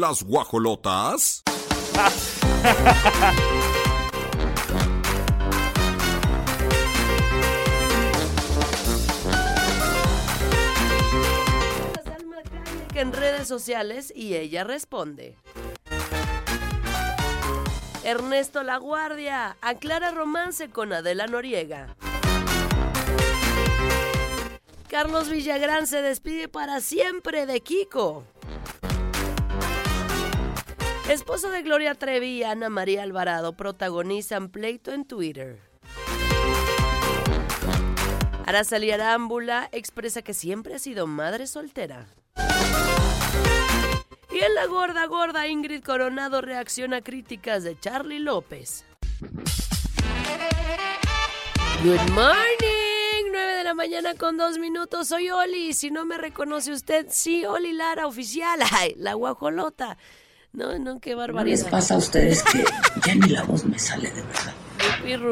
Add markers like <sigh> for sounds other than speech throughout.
Las guajolotas. en redes sociales y ella responde. Ernesto La Guardia aclara romance con Adela Noriega. Carlos Villagrán se despide para siempre de Kiko. Esposo de Gloria Trevi y Ana María Alvarado protagonizan pleito en Twitter. Araceli Arámbula expresa que siempre ha sido madre soltera. Y en la gorda gorda Ingrid Coronado reacciona a críticas de Charlie López. Good morning, 9 de la mañana con dos minutos. Soy Oli. Si no me reconoce usted, sí, Oli Lara, oficial. <laughs> Ay, la guajolota. No, no, qué barbaridad. ¿No les pasa a ustedes que ya ni la voz me sale de verdad?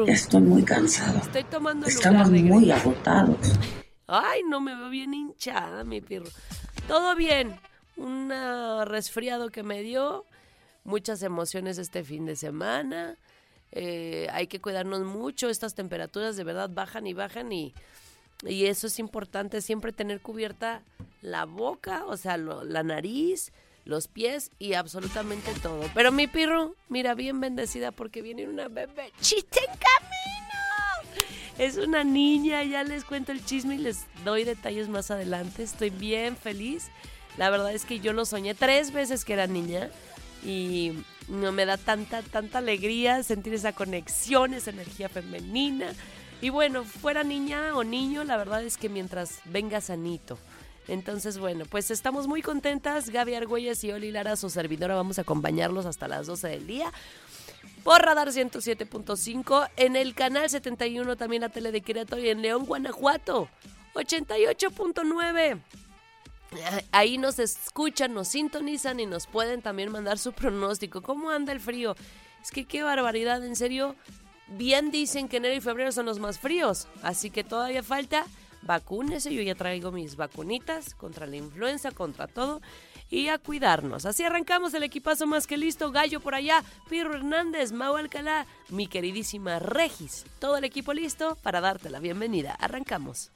Ya estoy muy cansado. Estoy tomando Estamos muy agotados. Ay, no me veo bien hinchada, mi pirro. Todo bien un resfriado que me dio, muchas emociones este fin de semana. Eh, hay que cuidarnos mucho, estas temperaturas de verdad bajan y bajan y, y eso es importante, siempre tener cubierta la boca, o sea, la nariz, los pies y absolutamente todo. Pero mi pirro, mira, bien bendecida porque viene una bebé chiste en camino. Es una niña, ya les cuento el chisme y les doy detalles más adelante. Estoy bien feliz. La verdad es que yo lo soñé tres veces que era niña y no me da tanta, tanta alegría sentir esa conexión, esa energía femenina. Y bueno, fuera niña o niño, la verdad es que mientras venga sanito. Entonces, bueno, pues estamos muy contentas. Gaby Argüelles y Oli Lara, su servidora, vamos a acompañarlos hasta las 12 del día. Por Radar 107.5, en el canal 71 también la tele de Querétaro y en León, Guanajuato 88.9. Ahí nos escuchan, nos sintonizan y nos pueden también mandar su pronóstico. ¿Cómo anda el frío? Es que qué barbaridad, en serio. Bien dicen que enero y febrero son los más fríos, así que todavía falta. Vacúnese, yo ya traigo mis vacunitas contra la influenza, contra todo y a cuidarnos. Así arrancamos el equipazo más que listo. Gallo por allá, Pirro Hernández, Mau Alcalá, mi queridísima Regis. Todo el equipo listo para darte la bienvenida. Arrancamos.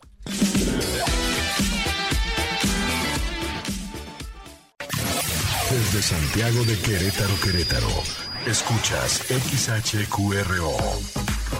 Desde Santiago de Querétaro, Querétaro, escuchas XHQRO.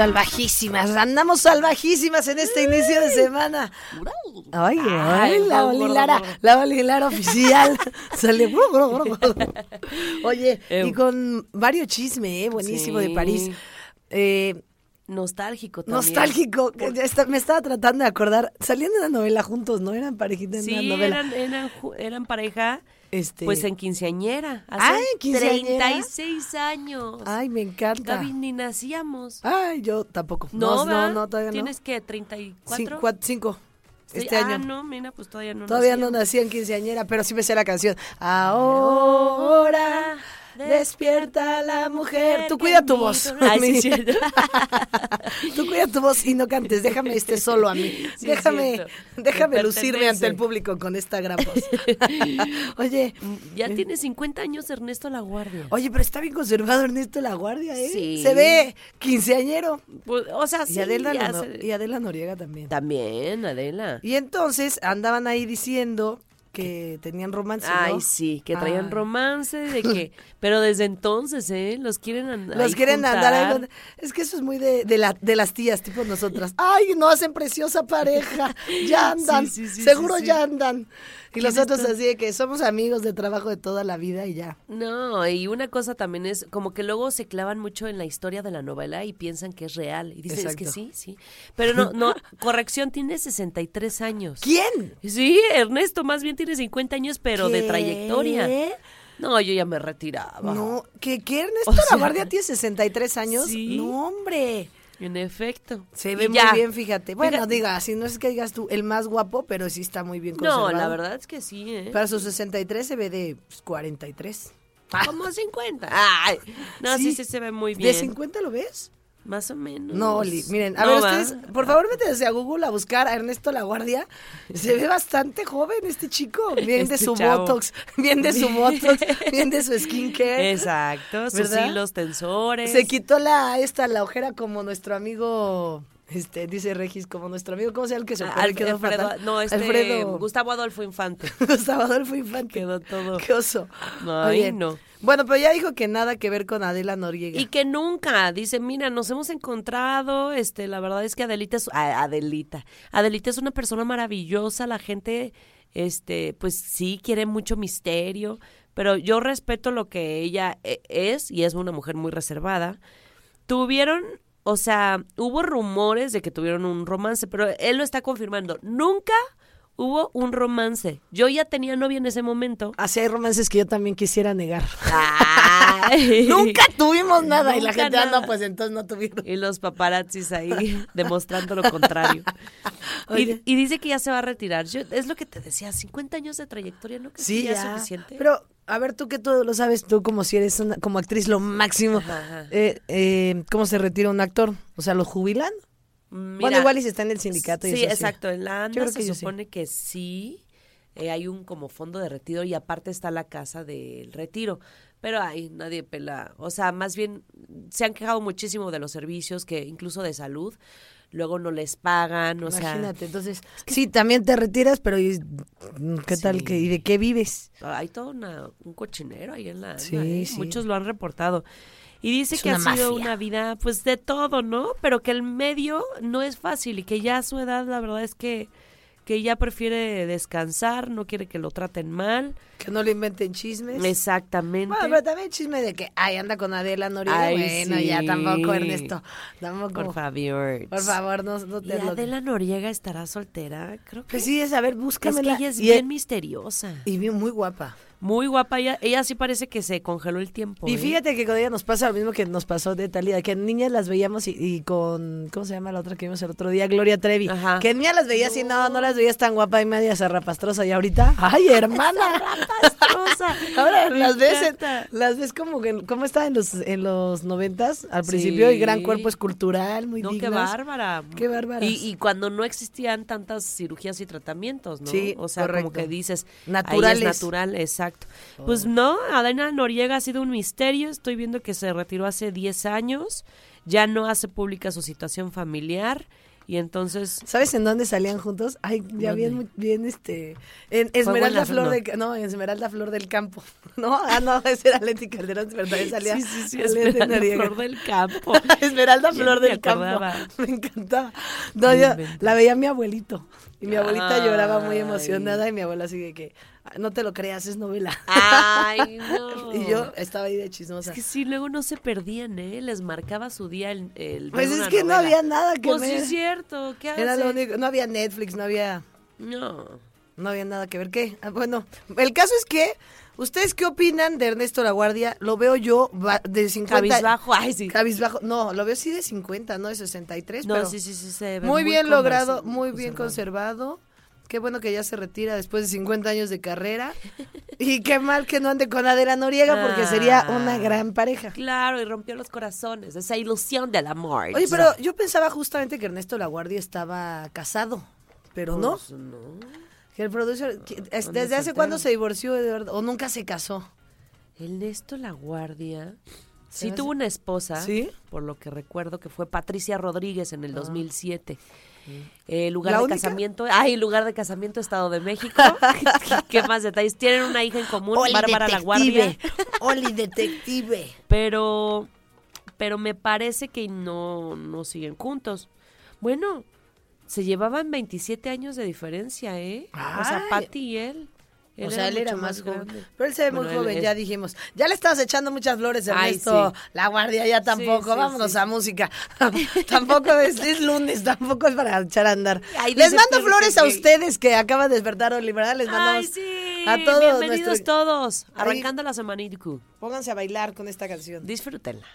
Salvajísimas, andamos salvajísimas en este inicio de semana. Ay, ay, la Olilara, la Olilara oficial. <laughs> Sale. <laughs> Oye, y con varios chisme, ¿eh? buenísimo de París. Eh, Nostálgico también. Nostálgico. me estaba tratando de acordar. Salían de la novela juntos, ¿no? Eran parejita en la novela. Eran, eran, eran pareja. Este... Pues en quinceañera. Hace Ay, quinceañera. 36 años. Ay, me encanta. Gaby, ni nacíamos. Ay, yo tampoco. No, no, no, todavía no. ¿Tienes qué? ¿34? Cinco. cinco este ah, año. no, mira, pues todavía no Todavía no nací en quinceañera, pero sí me sé la canción. Ahora Despierta la mujer. Tú cuida tu voz. Ay, sí, <laughs> Tú cuida tu voz y no cantes. Déjame este solo a mí. déjame déjame lucirme ante el público con esta gran voz. <laughs> Oye. Ya tiene 50 años Ernesto La Guardia. Oye, pero está bien conservado Ernesto La Guardia, ¿eh? Sí. Se ve quinceañero. Pues, o sea, sí. Y Adela, y Adela Noriega también. También, Adela. Y entonces andaban ahí diciendo que tenían romance. Ay, sí, que traían romance, de que, <laughs> pero desde entonces, ¿eh? Los quieren andar. Los quieren andar Es que eso es muy de, de, la, de las tías, tipo nosotras. Ay, no hacen preciosa pareja, ya <laughs> andan, seguro ya andan. <laughs> Y los otros así de que somos amigos de trabajo de toda la vida y ya. No, y una cosa también es como que luego se clavan mucho en la historia de la novela y piensan que es real. Y dicen, es que sí, sí. Pero no, no, <laughs> corrección, tiene 63 años. ¿Quién? Sí, Ernesto, más bien tiene 50 años, pero de trayectoria. No, yo ya me retiraba. No, ¿qué, qué Ernesto La Guardia tiene 63 años? Sí. No, hombre. En efecto. Se ve muy bien, fíjate. Bueno, diga, si no es que digas tú el más guapo, pero sí está muy bien conservado. No, la verdad es que sí, ¿eh? Para sus 63 se ve de 43. Pues, Como 50. <laughs> Ay, no, sí, sí, se ve muy bien. ¿De 50 lo ves? Más o menos. No, miren, a ver ustedes, por favor métanse a Google a buscar a Ernesto La Guardia. Se ve bastante joven este chico. Bien de este su botox, bien de su botox, bien de su skincare. Exacto, sus hilos tensores. Se quitó la esta la ojera como nuestro amigo este, dice Regis, como nuestro amigo, ¿cómo se llama el que se ah, quedó Alfredo, No, este, Alfredo. Gustavo Adolfo Infante. <laughs> Gustavo Adolfo Infante. Quedó todo. Qué oso. Ay, no. Bueno, pero ya dijo que nada que ver con Adela Noriega. Y que nunca, dice, mira, nos hemos encontrado, este, la verdad es que Adelita es, Adelita, Adelita es una persona maravillosa, la gente, este, pues sí, quiere mucho misterio, pero yo respeto lo que ella e, es, y es una mujer muy reservada. Tuvieron, o sea, hubo rumores de que tuvieron un romance, pero él lo está confirmando. Nunca hubo un romance. Yo ya tenía novia en ese momento. Así hay romances que yo también quisiera negar. <laughs> Nunca tuvimos nada y la gente, anda, ah, pues entonces no tuvieron. Y los paparazzis ahí <laughs> demostrando lo contrario. Y, dice que ya se va a retirar. Yo, es lo que te decía, 50 años de trayectoria, ¿no? Que sí, ya, es suficiente. Pero, a ver, tú que todo lo sabes, tú como si eres una, como actriz lo máximo, eh, eh, ¿cómo se retira un actor? O sea, ¿lo jubilan? bueno, igual y si está en el sindicato. Y sí, exacto. En la ANDA se supone que sí. Eh, hay un como fondo de retiro y aparte está la casa del retiro. Pero ahí nadie pela. O sea, más bien se han quejado muchísimo de los servicios, que incluso de salud, luego no les pagan. O Imagínate, entonces, sí, también te retiras, pero ¿qué tal? Que, ¿Y de qué vives? Hay todo un cochinero ahí en la. Sí, ¿eh? Muchos lo han reportado. Y dice que ha sido una vida, pues de todo, ¿no? Pero que el medio no es fácil y que ya a su edad la verdad es que, que ya prefiere descansar, no quiere que lo traten mal. Que no le inventen chismes. Exactamente. Bueno, pero también chisme de que, ay, anda con Adela Noriega. bueno, ya tampoco, Ernesto. Tampoco. Por favor. Por favor, no, no te ¿Y Adela Noriega estará soltera? Creo que. Pues sí, es, a ver, búscamela. Es que ella es bien misteriosa. Y bien muy guapa. Muy guapa, ella, ella sí parece que se congeló el tiempo. Y ¿eh? fíjate que con ella nos pasa lo mismo que nos pasó de Talía, que niñas las veíamos y, con, ¿cómo se llama la otra que vimos el otro día? Gloria Trevi. Ajá. Que niñas las veías y no, no las veías tan guapa y media zarrapastrosa. Y ahorita, ¡ay, hermana! zarrapastrosa. <laughs> Ahora las ves, las ves como que, ¿cómo está en los, en los noventas? Al principio, y gran cuerpo escultural, muy no, qué bárbara. Qué bárbara. Y, y, cuando no existían tantas cirugías y tratamientos, ¿no? Sí, O sea, como que dices, naturales. natural, exacto. Pues no, Adena Noriega ha sido un misterio. Estoy viendo que se retiró hace 10 años. Ya no hace pública su situación familiar. Y entonces. ¿Sabes en dónde salían juntos? Ay, ya bien, bien, este. En Esmeralda Flor de. No, en Esmeralda Flor del Campo. <laughs> No, ah, no, ese era Leti Calderón, pero también salía. Sí, sí, sí, Esmeralda Flor del Campo. <laughs> Esmeralda Flor del Campo. <laughs> Me encantaba. No, yo la veía mi abuelito. Y mi abuelita lloraba muy emocionada y mi abuela así de que no te lo creas, es novela. Ay, <laughs> no. y yo estaba ahí de chismosa. Es que sí, luego no se perdían, ¿eh? Les marcaba su día el. el pues es que no había nada que pues ver. Pues sí, es cierto. ¿Qué Era lo único. No había Netflix, no había. No. No había nada que ver. ¿Qué? Ah, bueno, el caso es que. ¿Ustedes qué opinan de Ernesto La Guardia? Lo veo yo de 50. Cabizbajo, ay, sí. Cabizbajo. No, lo veo sí de 50, no de 63. No, pero sí, sí, sí. Se ve muy, bien logrado, muy bien conservado. Qué bueno que ya se retira después de 50 años de carrera. <laughs> Y qué mal que no ande con Adela Noriega porque sería ah. una gran pareja. Claro, y rompió los corazones, esa ilusión del amor. Oye, pero yo pensaba justamente que Ernesto Laguardia estaba casado, pero no. Pues no. Que el productor, ¿desde hace cuándo se divorció verdad? ¿O nunca se casó? Ernesto Laguardia sí tuvo una esposa, ¿Sí? por lo que recuerdo que fue Patricia Rodríguez en el 2007. Eh, lugar de casamiento, ay, lugar de casamiento Estado de México. <laughs> ¿Qué más detalles? Tienen una hija en común, Bárbara La Guardia. Oli detective. Pero pero me parece que no no siguen juntos. Bueno, se llevaban 27 años de diferencia, ¿eh? O sea, Patty y él. O sea, él era más, joven. Pero él se ve muy joven, ya dijimos. Ya le estamos echando muchas flores, a esto. La guardia ya tampoco. Vámonos a música. <laughs> tampoco es, lunes, tampoco es para echar a andar. les mando flores a ustedes que acaba de despertar Oliver. Les mandamos a todos. Bienvenidos todos. Arrancando la semana. Pónganse a bailar con esta canción. Disfrútenla.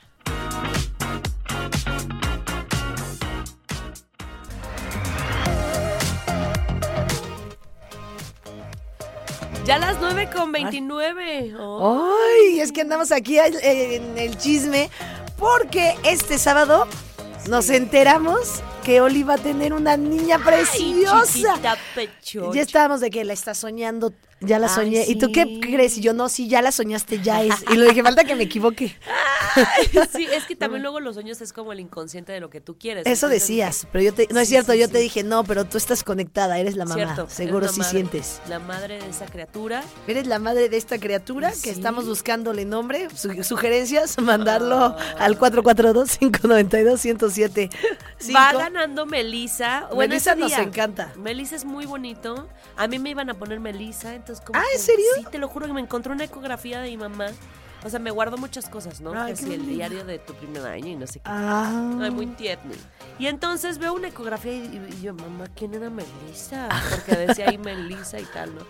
Ya las 9 con 29. Ay, es que andamos aquí en el chisme porque este sábado nos enteramos que Oli va a tener una niña preciosa. Ay, ya estábamos de que la está soñando ya la soñé. ¿Y tú qué crees? Y yo, no, sí, ya la soñaste, ya es. Y lo dije, falta que me equivoque. sí, es que también <laughs> luego los sueños es como el inconsciente de lo que tú quieres. Eso decías, pero yo te, no es cierto, yo te dije, no, pero tú estás conectada, eres la mamá. Seguro sí sientes. La madre de esa criatura. Eres la madre de esta criatura que estamos buscándole nombre, sugerencias, mandarlo ah. al 442-592-107. Va ganando Melisa. Melisa nos encanta. Melisa es muy bonito. A mí me iban a poner Melisa, entonces ah, ¿en serio? Sí, te lo juro que me encontré una ecografía de mi mamá. O sea, me guardo muchas cosas, ¿no? Ay, que el diario de tu primer año y no sé qué. Ah. Ay, muy tierno. Y entonces veo una ecografía y, yo, mamá, ¿quién era Melissa? Porque decía ahí Melissa y tal, ¿no?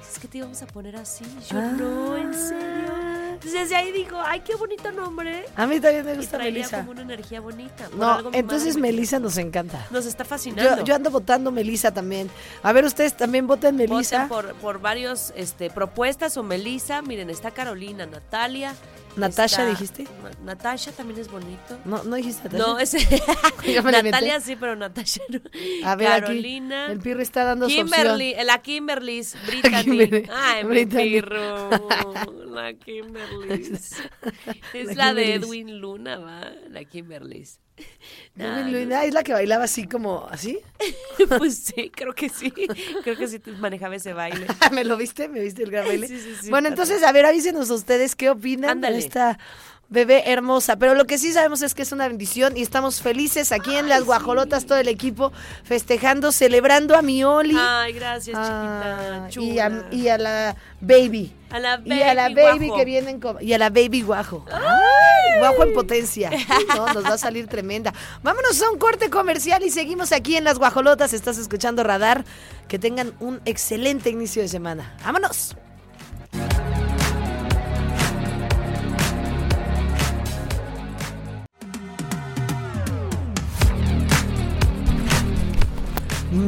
Es que te íbamos a poner así. Yo, no, en serio. Entonces desde ahí digo, ay, qué bonito nombre. A mí también me gusta Melissa. como una energía bonita. no, entonces Melissa nos encanta. Nos está fascinando. Yo, ando votando Melissa también. A ver, ustedes también voten Melissa. Voten por, por varios este, propuestas o Melissa. Miren, está Carolina, Natalia, Natasha dijiste. Natasha también es bonito. No, no dijiste Natasha. No, ese. <laughs> <laughs> Natalia sí, pero Natasha no. A ver, Carolina. el pirro está dando Kimberly, su la Kimberly, Brittany. <laughs> Ay, mi pirro. La Kimberly. Es la, de Edwin Luna, va. La Kimberly. <laughs> Luna es la que bailaba así como así. <laughs> pues sí, creo que sí. Creo que sí manejaba ese baile. <laughs> ¿Me lo viste? ¿Me viste el gran baile? Sí, sí, sí. Bueno, entonces, a ver, avísenos ustedes qué opinan de esta bebé hermosa. Pero lo que sí sabemos es que es una bendición y estamos felices aquí en Las Guajolotas, todo el equipo, festejando, celebrando a mi Oli. Ay, gracias, chiquita. Y, a, y, a, la baby. A la baby. Y a la baby que vienen con. Y a la baby guajo. Ay. Guajo en potencia. No, nos va a salir tremenda. Vámonos a un corte comercial y seguimos aquí en Las Guajolotas. Estás escuchando Radar. Que tengan un excelente inicio de semana. ¡Vámonos!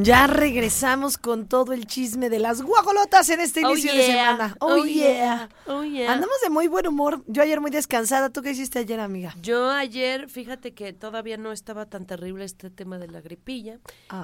Ya regresamos con todo el chisme de las guajolotas en este oh, inicio de semana. Oh, oh yeah. Oh yeah. Andamos de muy buen humor. Yo ayer muy descansada. ¿Tú qué hiciste ayer, amiga? Yo ayer, fíjate que todavía no estaba tan terrible este tema de la gripilla.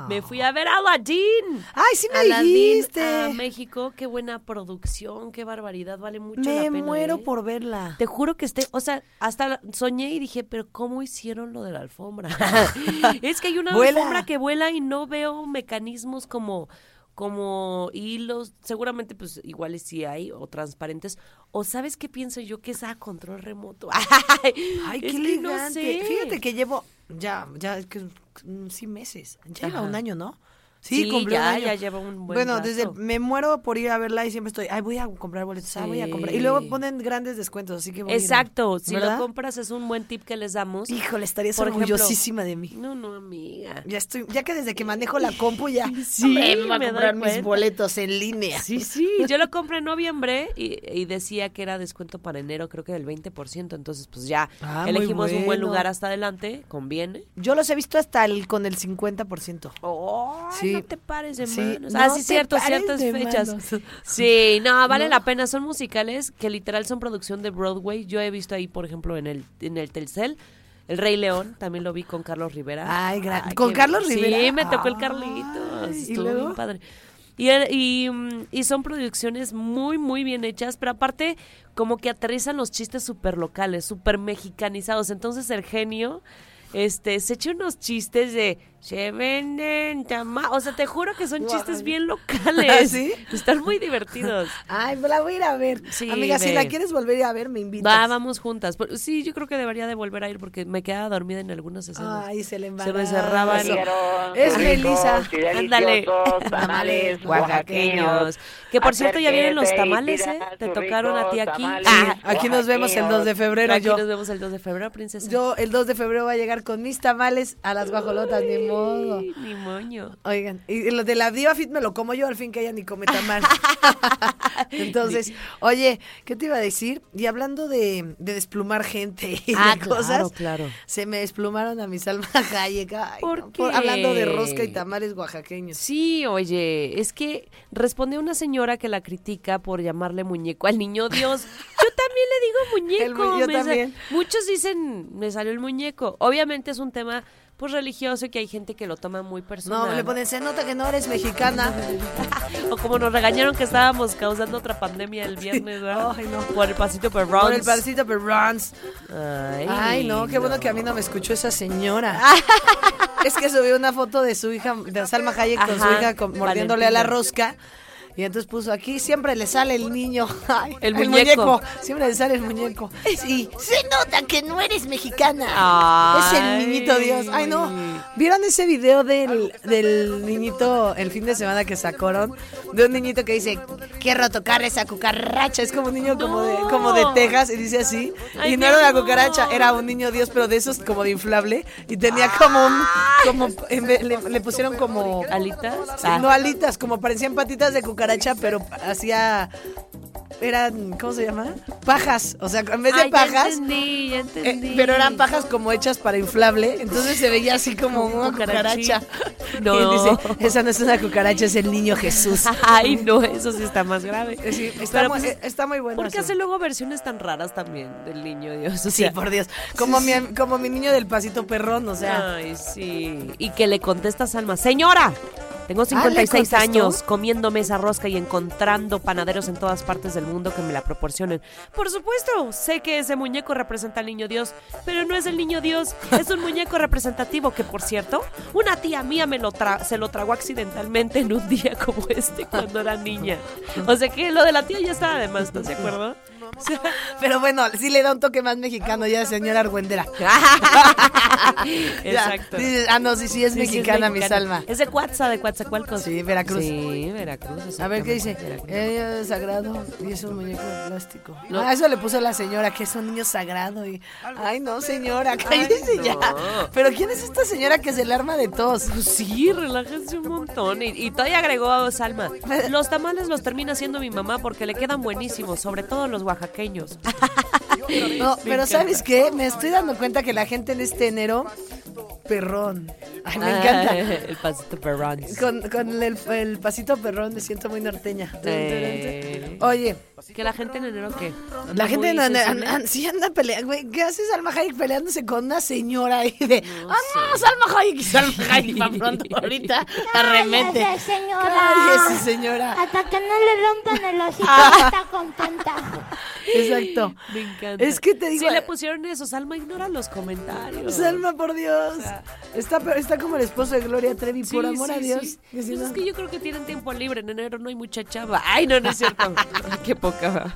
Me fui a ver a Aladdin. Ay, sí me dijiste. A México. Qué buena producción, qué barbaridad. Vale mucho la pena. Me muero ¿eh? por verla. Te juro que esté, o sea, hasta soñé y dije, pero ¿cómo hicieron lo de la alfombra? <laughs> es que hay una alfombra que vuela y no veo mecanismos como como hilos, seguramente pues iguales sí hay, o transparentes, o sabes qué pienso yo que es a control remoto. <laughs> Ay, qué elegante. Fíjate que llevo ya, ya, que, sí meses, lleva un año, ¿no? Sí, ya, ya lleva un buen Bueno, desde me muero por ir a verla y siempre estoy, ay, voy a comprar boletos, ah, voy a comprar. Y luego ponen grandes descuentos, así que voy Exacto, si lo compras es un buen tip que les damos. Híjole, estarías orgullosísima de mí. No, no, amiga. Ya estoy, ya que desde que manejo la compu ya <laughs> sí, me voy a comprar mis boletos en línea. Sí, sí, yo lo compré en noviembre y, decía que era descuento para enero, creo que del 20%, entonces pues ya ah, elegimos un buen lugar hasta adelante, conviene. Yo los he visto hasta el con el 50%. Oh, sí. No te pares de sí, ah, sí, cierto, ciertas fechas. Sí, no, vale la pena. Son musicales que literal son producción de Broadway. Yo he visto ahí, por ejemplo, en el, en el Telcel. El Rey León, también lo vi con Carlos Rivera. Ay, ¿con Carlos Rivera? Sí, me tocó el Carlito. Estuvo bien padre. Y, mm, y, son producciones muy, muy bien hechas, pero aparte como que aterrizan los chistes súper locales, súper mexicanizados. Entonces el genio este, se echa unos chistes de se venden tamales. O sea, te juro que son chistes bien <laughs> locales. ¿Sí? Están muy divertidos. <laughs> Ay, pues la voy a ir a ver. Sí, Amiga, si la quieres volver a ver, me invitas. Va, vamos juntas. Sí, yo creo que debería de volver a ir porque me quedaba dormida en algunas escenas. Ay, se le Se me cerraba el... Es Melissa. Ándale. <laughs> Tamales oaxaqueños. Que por cierto ya vienen los tamales, ¿eh? Te tocaron a ti aquí. Ah, aquí nos vemos el 2 de febrero. Aquí nos vemos el 2 de febrero, princesa. Yo el 2 de febrero voy a llegar con mis tamales a las guajolotas, ni modo. Ni moño. Oigan, y lo de la Diva Fit me lo como yo, al fin que ella ni come tamal. <laughs> Entonces, <laughs> oye, ¿qué te iba a decir? Y hablando de, desplumar gente y ah, de cosas, claro. se me desplumaron a mi Salma Hayek. ¿Por qué? hablando de rosca y tamales oaxaqueños. Sí, oye, es que responde una señora que la critica por llamarle muñeco al niño Dios. <laughs> Yo también le digo muñeco. yo también. Muchos dicen, me salió el muñeco. Obviamente es un tema pues religioso y que hay gente que lo toma muy personal. No, le ponen, se nota que no eres mexicana. <laughs> o como nos regañaron que estábamos causando otra pandemia el viernes, ¿verdad? Ay, no. Por el pasito per runs. Por el pasito per runs. Ay, Ay, no, qué bueno que a mí no me escuchó esa señora. <laughs> es que subió una foto de su hija, de Salma Hayek con su hija mordiéndole a la rosca. Y entonces puso aquí, siempre le sale el niño. <laughs> el, muñeco. Siempre le sale el muñeco. Sí, se nota que no eres mexicana. Es el niñito Dios. Ay, no. ¿Vieron ese video del, del niñito el fin de semana que sacaron? De un niñito que dice, quiero tocar esa cucaracha. Es como un niño como, de, como de Texas y dice así. y no era una cucaracha, era un niño Dios, pero de esos como de inflable. Y tenía como un... Como, le, pusieron como... ¿Alitas? No alitas, como parecían patitas de cucaracha pero hacía eran, ¿cómo se llama? Pajas, o sea, en vez de pajas. Ya entendí, ya entendí. Eh, pero eran pajas como hechas para inflable, entonces se veía así como una cucaracha. <laughs> No. Y dice, esa no es una cucaracha, es el niño Jesús. <laughs> Ay, no, eso sí está más grave. Eh, sí, está, muy, pues, está muy bueno. Porque hace luego versiones tan raras también del niño Dios. sí, por Dios. Como, Mi, como mi niño del pasito perrón, o sea. Ay, sí. Y que le contesta a Salma, señora. Tengo 56 ah, años comiéndome esa rosca y encontrando panaderos en todas partes del mundo que me la proporcionen. Por supuesto, sé que ese muñeco representa al niño Dios, pero no es el niño Dios, es un muñeco representativo que, por cierto, una tía mía me lo se lo tragó accidentalmente en un día como este cuando era niña. O sea que lo de la tía ya estaba además, ¿estás de acuerdo? Pero bueno, sí le da un toque más mexicano ya, señora Argüendera. <laughs> Exacto. ah, no, sí, sí, es mexicana, mi Salma. Es de Cuatza, de Coatzacoalcos. Sí, Veracruz. Sí, Veracruz. A ver qué dice. Ella es sagrado y es un muñeco de plástico. No. Ah, eso le puso la señora, que es un niño sagrado. Y... Ay, no, señora, cállese ya. Pero ¿quién es esta señora que se le arma de tos? Pues sí, relájense un montón. Y, y todavía agregó Salma. <laughs> Los tamales los termina haciendo mi mamá porque le quedan buenísimos, sobre todo los oaxaqueños <laughs> no, pero ¿sabes qué? Me estoy dando cuenta que la gente en este enero perrón. Ay, me encanta. <laughs> el pasito perrón. Con, con el, pasito perrón me siento muy norteña. Oye. ¿Que la gente en enero qué? La gente en enero sí anda peleando, güey. ¿Qué hace Salma Hayek peleándose con una señora ahí de... No ¡Ah, no, Salma Hayek! <laughs> Salma Hayek va pronto ahorita <laughs> arremete. señora. Cállese, señora. Hasta que no le rompan el hocico, está contenta. Exacto. Me encanta. Es que te digo... Si le pusieron eso, Salma ignora los comentarios. Salma, por Dios. Está, está como el esposo de Gloria Trevi, por amor a Dios. Pues es que yo creo que tienen tiempo libre. En enero no hay mucha chava. Ay, no, no es cierto. <laughs> qué poca.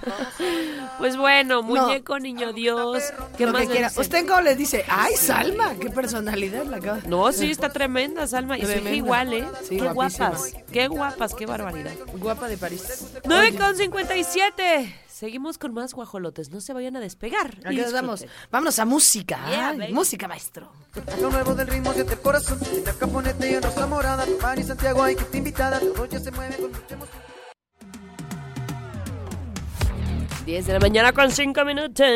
Pues bueno, muñeco, niño Dios. ¿Qué más quiera. Usted cómo le dice, ay, Salma, qué personalidad la acaba. No, sí, está tremenda, Salma. Y su igual, ¿eh? qué guapas. Qué guapas, qué barbaridad. Guapa de París. 9 con 57. Seguimos con más guajolotes, no se vayan a despegar. Aquí nos vamos. Vámonos a música. música, maestro. Lo nuevo del ritmo de corazón. La caponete y nuestra morada. Pani Santiago, hay que te invitada. Todo ya se mueve con mucha emoción. 10 de la mañana con 5 minutos.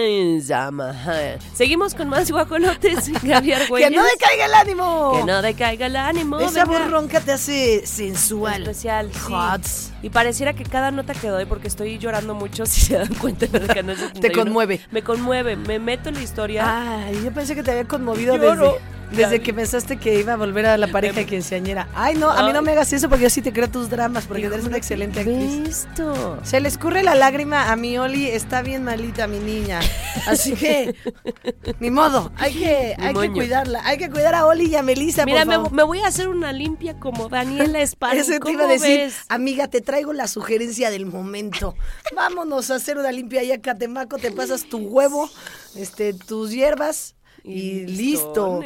Seguimos con más guajolotes, <laughs> Gaby ¡Que no decaiga el ánimo! ¡Que no decaiga el ánimo! Esa ronca te hace sensual. Especial. Hot. Y pareciera que cada nota que doy, porque estoy llorando mucho, <laughs> si se dan cuenta de que no es Te conmueve. Me conmueve, me meto en la historia. Ay, yo pensé que te había conmovido Lloro. desde Desde que pensaste que iba a volver a la pareja quinceañera. Ay, no, a mí no me hagas eso porque yo sí te creo tus dramas, porque eres una excelente actriz. Listo. Se le escurre la lágrima a mi Oli, está bien malita mi niña. Así que, <laughs> ni modo, hay que, hay que cuidarla. Hay que cuidar a Oli y a Melissa, Mira, me, me, voy a hacer una limpia como Daniela España. <laughs> Eso te iba a decir, amiga, te traigo la sugerencia del momento. Vámonos a hacer una limpia allá a Catemaco, te pasas tu huevo, este, tus hierbas y, listo.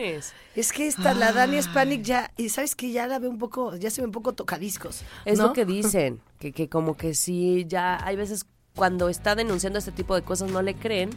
Es que esta, la Dani Hispanic ya, y sabes que ya la ve un poco, ya se ve un poco tocadiscos. Es lo que <laughs> dicen, que, que como que sí, ya hay veces cuando está denunciando este tipo de cosas no le creen,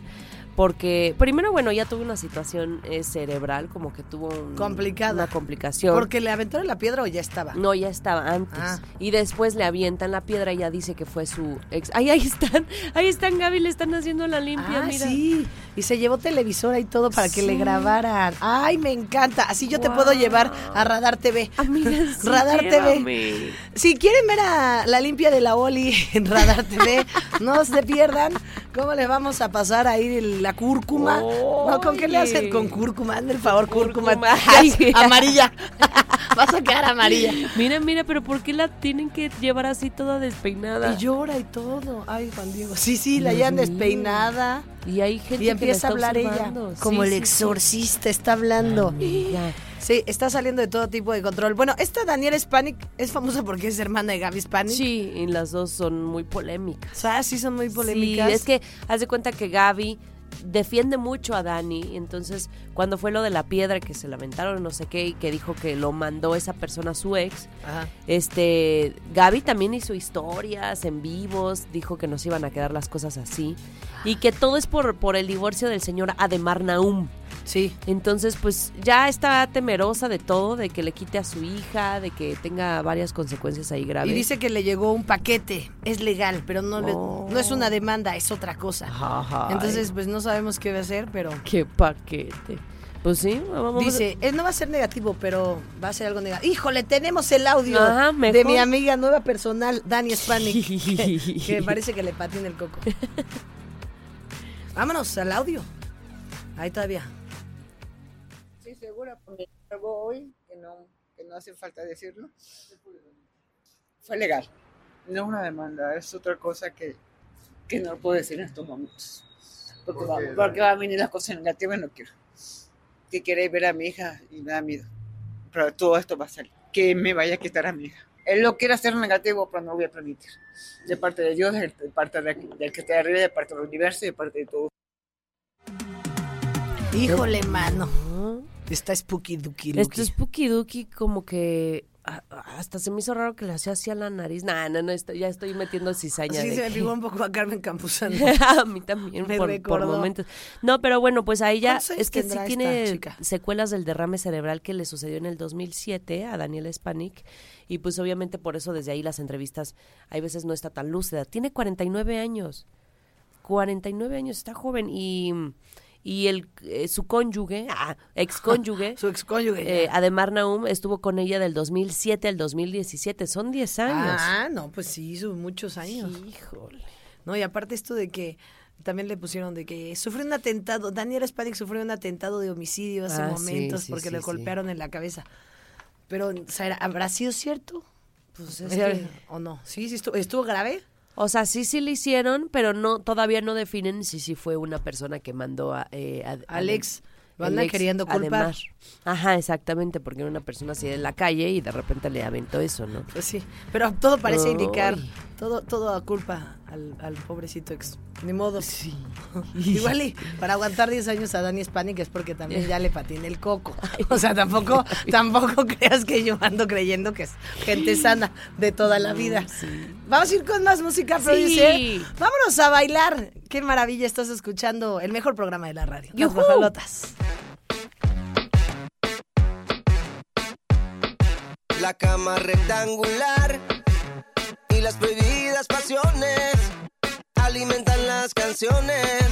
porque primero bueno ya tuvo una situación eh, cerebral como que tuvo complicada. una complicación. Porque le aventaron la piedra o ya estaba. No ya estaba antes. Ah. y después le avientan la piedra y ya dice que fue su ex. Ay ahí están ahí están Gaby le están haciendo la limpia ah, mira. sí. Y se llevó televisora y todo para que le grabaran. Ay me encanta. Así yo te puedo llevar a Radar TV Amiga, Radar TV si quieren ver a la limpia de la Oli en Radar TV no se pierdan cómo le vamos a pasar ahí el la cúrcuma. No, ¿con qué le hacen? Con cúrcuma, el favor, cúrcuma. <laughs> <laughs> amarilla. <laughs> Vas a quedar amarilla. Mira, mira, pero ¿por qué la tienen que llevar así toda despeinada? Y llora y todo. Ay, Juan Diego. Sí, sí, la llevan despeinada. Y hay gente y empieza a hablar ella. Como el exorcista está hablando. Sí, está saliendo de todo tipo de control. Bueno, esta Daniela Spanik es famosa porque es hermana de Gaby Spanik. Sí, y las dos son muy polémicas. Ah, sí son muy polémicas. Sí, es que haz de cuenta que Gaby defiende mucho a Dani. Entonces, cuando fue lo de la piedra que se lamentaron, no sé qué, y que dijo que lo mandó esa persona a su ex, este Gaby también hizo historias en vivos, dijo que nos iban a quedar las cosas así. Y que todo es por, por el divorcio del señor Ademar Naum. Sí. Entonces, pues ya está temerosa de todo, de que le quite a su hija, de que tenga varias consecuencias ahí graves. Y dice que le llegó un paquete, es legal, pero no, no es una demanda, es otra cosa. Entonces, pues no sabemos qué va a hacer, pero... ¿Qué paquete? Pues sí, vamos Dice, él no va a ser negativo, pero va a ser algo negativo. Híjole, tenemos el audio de mi amiga nueva personal, Dani Spanik, <laughs> que, que parece que le patina el coco. <laughs> Vámonos al audio. Ahí todavía segura, porque algo hoy, que no, que no hace falta decirlo, fue legal. No es una demanda, es otra cosa que, que no puedo decir en estos momentos. Porque, va, porque va a venir las cosas negativas y no quiero. Que quiere ver a mi hija y me da miedo. Pero todo esto va a salir. Que me vaya a quitar a mi hija. Él lo quiere hacer negativo, pero no lo voy a permitir. De parte de Dios, de parte del que está arriba, de parte del universo y de parte de todo. Híjole, mano. Está spooky duki. Esto spooky duki como que hasta se me hizo raro que le hacía así a la nariz. No, no, no, ya estoy metiendo cizaña. Sí, se me figuró <laughs> un poco a Carmen Campuzano. <laughs> a mí también, por, momentos. No, pero bueno, pues ahí ya es que sí tiene secuelas del derrame cerebral que le sucedió en el 2007 a Daniel Spanik. Y pues obviamente por eso desde ahí las entrevistas hay veces no está tan lúcida. Tiene 49 años. 49 años, está joven y y el eh, su cónyuge, ah, ex cónyuge, <laughs> su ex cónyuge, eh, Ademar Naum estuvo con ella del 2007 al 2017, son 10 años. Ah, no, pues sí, son muchos años. Híjole. No, y aparte esto de que también le pusieron de que sufrió un atentado, Daniel Spadik sufrió un atentado de homicidio hace ah, momentos porque le golpearon en la cabeza. Pero, ¿habrá sido cierto? Pues es que, ¿O no? Sí, sí, estuvo, estuvo grave. O sea, sí, sí le hicieron, pero no todavía no definen si sí fue una persona que mandó a, eh, Alex. Lo andan queriendo culpar. Ajá, exactamente, porque era una persona así en la calle y de repente le aventó eso, ¿no? Pues sí, pero todo parece indicar, todo, todo a culpa al, al pobrecito ex ni modo. Sí. <laughs> Igual y para aguantar 10 años a Dani Spanik es porque también ya le patiné el coco. O sea, tampoco, <laughs> tampoco creas que yo ando creyendo que es gente sana de toda la vida. Vamos a ir con más música, producer. Vámonos a bailar. Qué maravilla estás escuchando el mejor programa de la radio. Las bajalotas. La cama rectangular las prohibidas pasiones alimentan las canciones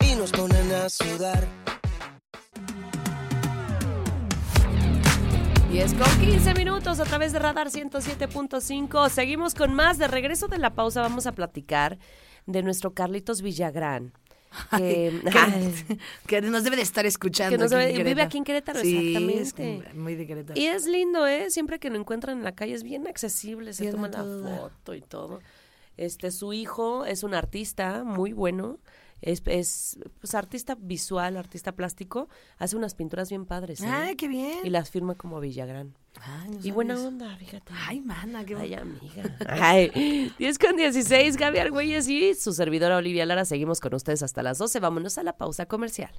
y nos ponen a sudar. Y es con 15 minutos a través de Radar 107.5. Seguimos con más. De regreso de la pausa vamos a platicar de nuestro Carlitos Villagrán, <laughs> <laughs> que, nos debe de estar escuchando. Que vive aquí en Querétaro, exactamente. muy de Querétaro. Y es lindo, ¿eh? Siempre que lo encuentran en la calle es bien accesible, se toma la foto y todo. Este, su hijo es un artista muy bueno es, es pues, artista visual, artista plástico, hace unas pinturas bien padres. ¿eh? ¡Ay, qué bien! Y las firma como Villagrán. Ay, y buena onda, fíjate. Ay, mana, qué Ay, amiga. Ay, 10 con 16, Gaby Argüelles y su servidora Olivia Lara. Seguimos con ustedes hasta las 12. Vámonos a la pausa comercial.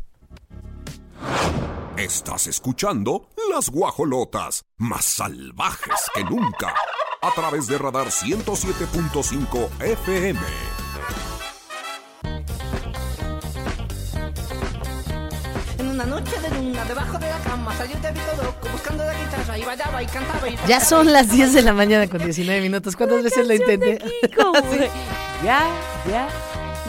Estás escuchando Las Guajolotas, más salvajes que nunca, a través de Radar 107.5 FM. Una noche de luna debajo de la cama salió de loco buscando la guitarra y bailaba y cantaba y... Ya son las 10 de la mañana con 19 minutos. ¿Cuántas veces lo intenté? <laughs> Ya, ya.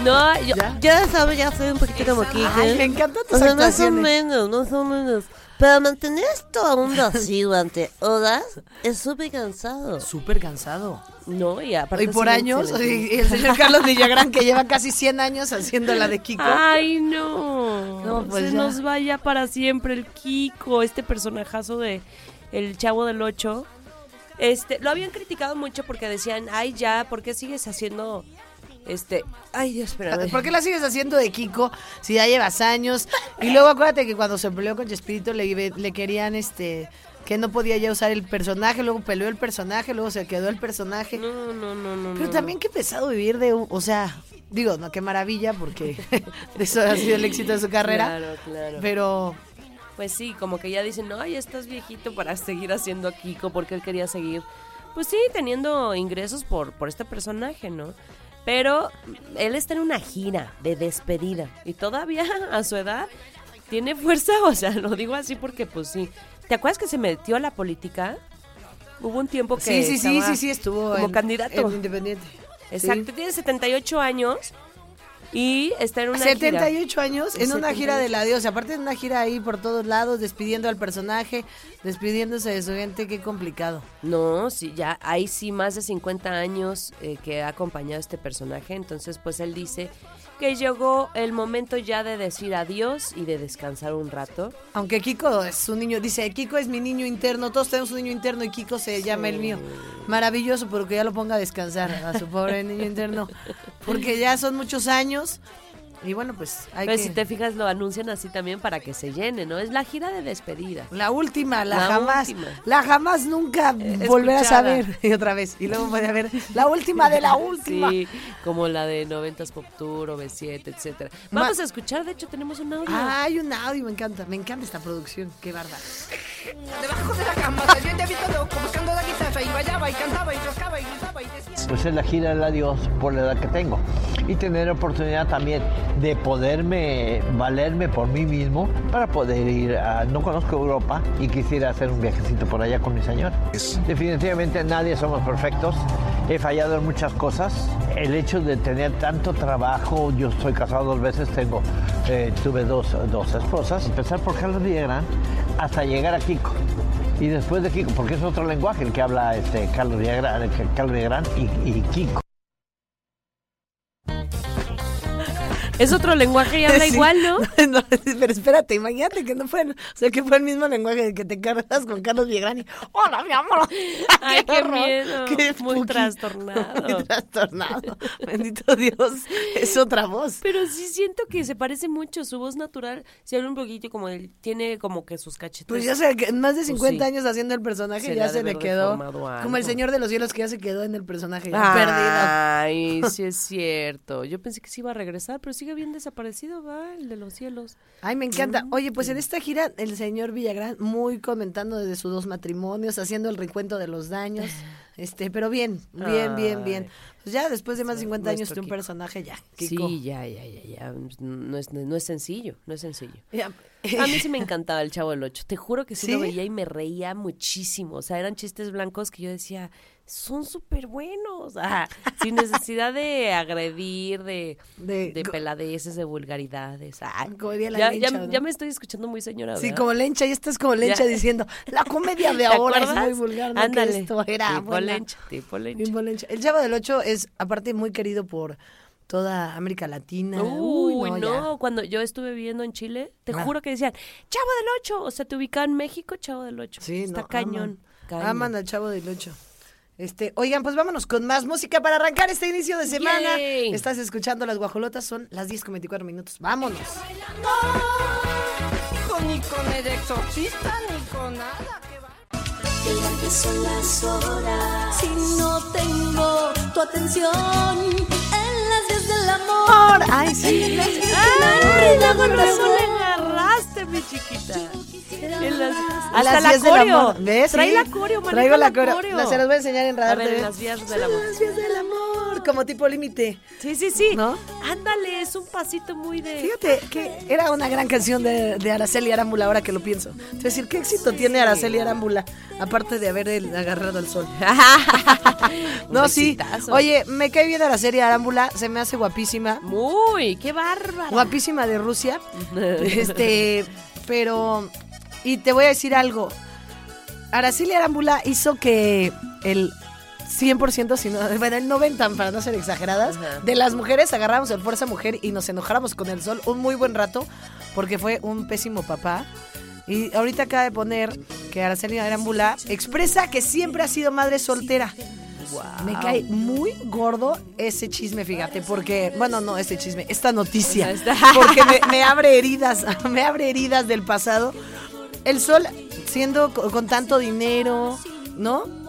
No, yo ya, ya sabes, ya soy un poquito como Kiko. Ay, me encanta tus o sea, No son menos, no son menos. Pero mantener esto aún así durante horas es súper cansado. Súper cansado. No, y aparte. Y por años, y el señor <laughs> Carlos Villagrán que lleva casi 100 años haciendo la de Kiko. Ay, no. No, pues Se nos vaya para siempre el Kiko, este personajazo de El Chavo del Ocho. Este, lo habían criticado mucho porque decían, ay, ya, ¿por qué sigues haciendo este, ay Dios, espérame. ¿Por qué la sigues haciendo de Kiko si ya llevas años? Y luego acuérdate que cuando se peleó con Chespirito le, le querían este que no podía ya usar el personaje, luego peleó el personaje, luego se quedó el personaje. No, no, no, no. Pero también qué pesado vivir de, o sea, digo, no, qué maravilla porque <laughs> eso ha sido el éxito de su carrera. Claro, claro. Pero pues sí, como que ya dicen, "No, ya estás viejito para <laughs> seguir haciendo a Kiko porque él quería seguir pues sí, teniendo ingresos por por este personaje, ¿no? Pero él está en una gira de despedida y todavía a su edad tiene fuerza, <laughs> o sea, lo digo así porque pues sí. ¿Te acuerdas que se metió a la política? Hubo un tiempo que Sí, sí, sí, sí, sí, estuvo como candidato. independiente. Exacto, tiene 78 años y está en una 78 años en una gira de la Dios. Aparte de una gira ahí por todos lados, despidiendo al personaje, despidiéndose de su gente, qué complicado. No, sí, ya hay sí más de 50 años eh, que ha acompañado a este personaje. Entonces, pues él dice que llegó el momento ya de decir adiós y de descansar un rato. Aunque Kiko es un niño, dice, Kiko es mi niño interno, todos tenemos un niño interno y Kiko se llama el mío. Maravilloso, pero que ya lo ponga a descansar a su pobre niño interno, porque ya son muchos años y bueno, pues hay Pero si te fijas, lo anuncian así también para que se llene, ¿no? Es la gira de despedida. La última, la, jamás. La jamás nunca eh, volverás a ver. <laughs> Y otra vez. Y luego puede haber la última de la <laughs> última. Sí, como la de 90s Pop Tour o B7, etcétera. Vamos a escuchar, de hecho tenemos un audio. Ah, hay un audio, me encanta. Me encanta esta producción. Qué bárbaro. Bailaba y cantaba y rascaba y gritaba y decía... Pues es la gira del adiós por la edad que tengo. Y tener oportunidad también de poderme valerme por mí mismo para poder ir a... No conozco Europa y quisiera hacer un viajecito por allá con mi señor. Definitivamente nadie somos perfectos. He fallado en muchas cosas. El hecho de tener tanto trabajo, yo estoy casado dos veces, tengo, eh, tuve dos, dos esposas. Empezar por Carlos Villagrán hasta llegar a Kiko. Y después de Kiko, porque es otro lenguaje el que habla este Carlos Villagrán, Carlos Villagrán y Kiko. Es otro lenguaje y habla igual, <laughs> ¿no? Pero espérate, imagínate que no fue, o sea, que fue el mismo lenguaje que te cargas con Carlos Villagrán Hola, mi amor. <laughs> Ay, qué, miedo. Qué muy trastornado. <laughs> Muy trastornado. Bendito Dios, es otra voz. Pero sí siento que se parece mucho, su voz natural se habla un poquito como él, tiene como que sus cachetes. Pues ya sé, que más de 50 pues años haciendo el personaje ya se le quedó. Como el Señor de los Cielos que ya se quedó en el personaje, ya Ay, sí es cierto. Yo pensé que sí iba a regresar, pero sí sigue bien desaparecido, va, el de los cielos. Ay, me encanta. Oye, pues en esta gira el señor Villagrán muy comentando desde sus dos matrimonios, haciendo el recuento de los daños. <laughs> Este, pero bien, bien, bien, bien. Pues ya después de más de 50 años de un personaje ya. Sí, ya, ya, ya, ya. No es, no es sencillo, no es sencillo. A mí <laughs> sí me encantaba el Chavo del Ocho. Te juro que sí, lo veía y me reía muchísimo. O sea, eran chistes blancos que yo decía, son súper buenos. <laughs> sin necesidad de agredir, de, de, peladeces, de vulgaridades. ya, me estoy escuchando muy señora. Sí, como lencha, y estás como lencha diciendo, la comedia de ahora es muy vulgar. Ándale. esto era tipo lencha, tipo lencha. El Chavo del Ocho es, aparte, muy querido por toda América Latina. Uy, no, cuando yo estuve viviendo en Chile, te ah. juro que decían, Chavo del Ocho, o sea, te ubicaban en México, Chavo del Ocho. Sí, Está cañón, aman, al Chavo del Ocho. Este, oigan, pues vámonos con más música para arrancar este inicio de semana. Estás escuchando las guajolotas, son las 10 con 24 minutos. Vámonos. Ni con el exorcista, ni con nada. Que son las horas. Si no tengo tu atención en las días del amor. Ay, sí. Ay, la con razón le agarraste, mi chiquita. hasta la coreo. ¿Ves? Trae la coreo, Traigo la coreo. Se las voy a enseñar en radar. A ver, en las vías del amor. Como tipo límite. Sí, sí, sí. ¿No? Ándale, es un pasito muy de. Fíjate que era una gran canción de, de Araceli Arámbula, ahora que lo pienso. Es decir, ¿qué éxito tiene Araceli Arámbula? Aparte de haber agarrado al sol. <laughs> no, sí. Oye, me cae bien Araceli Arámbula, se me hace guapísima. Muy, qué bárbara. Guapísima de Rusia. <laughs> este, pero. Y te voy a decir algo. Araceli Arámbula hizo que el 100%, sino, <laughs> bueno, el 90%, para no ser exageradas, de las mujeres agarramos el Fuerza Mujer y nos enojáramos con el sol un muy buen rato, porque fue un pésimo papá. Y ahorita acaba de poner que Araceli Arambula expresa que siempre ha sido madre soltera. Me cae muy gordo ese chisme, fíjate, porque, bueno, no ese chisme, esta noticia, <laughs> porque me, abre heridas, <laughs> me abre heridas del pasado. El sol siendo con tanto dinero, ¿no?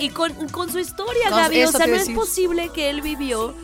Y, con, su historia, Gaby. O sea, no es posible que él vivió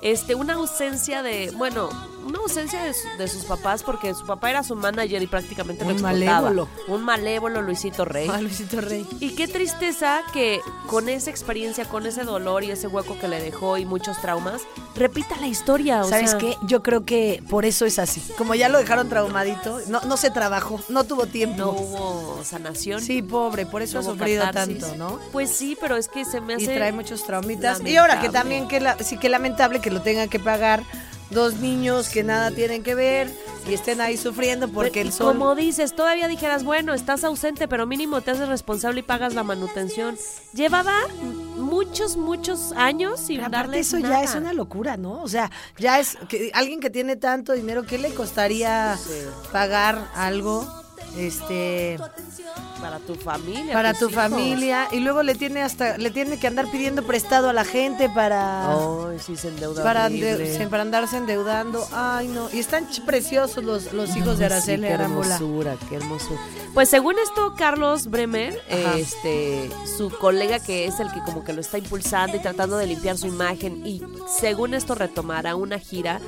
este, una ausencia de, bueno, una ausencia de, sus papás porque su papá era su manager y prácticamente un lo malévolo. Un malévolo Luisito Rey. Ah, Luisito Rey. Y qué tristeza que con esa experiencia, con ese dolor y ese hueco que le dejó y muchos traumas, repita la historia. ¿Sabes qué? Yo creo que por eso es así. Como ya lo dejaron traumadito, no, no se trabajó, no tuvo tiempo. No hubo sanación. Sí, pobre, por eso ha sufrido tanto, ¿no? Pues sí, pero es que se me hace... Y trae muchos traumitas. Y ahora que también, que sí que lamentable que lo tenga que pagar dos niños que nada tienen que ver y estén ahí sufriendo porque el sol... Como dices, todavía dijeras, bueno, estás ausente, pero mínimo te haces responsable y pagas la manutención. Llevaba muchos, muchos años sin Aparte darle eso ya es una locura, ¿no? O sea, ya es que alguien que tiene tanto dinero, ¿qué le costaría pagar algo? Este para tu familia. Para tu familia. Y luego le tiene hasta, le tiene que andar pidiendo prestado a la gente para. sí, se endeuda para, para andarse endeudando. Ay, no. Y están preciosos los, los hijos de Araceli sí, qué hermosura, qué hermosura. Pues según esto, Carlos Bremer, este, su colega que es el que como que lo está impulsando y tratando de limpiar su imagen, y según esto retomará una gira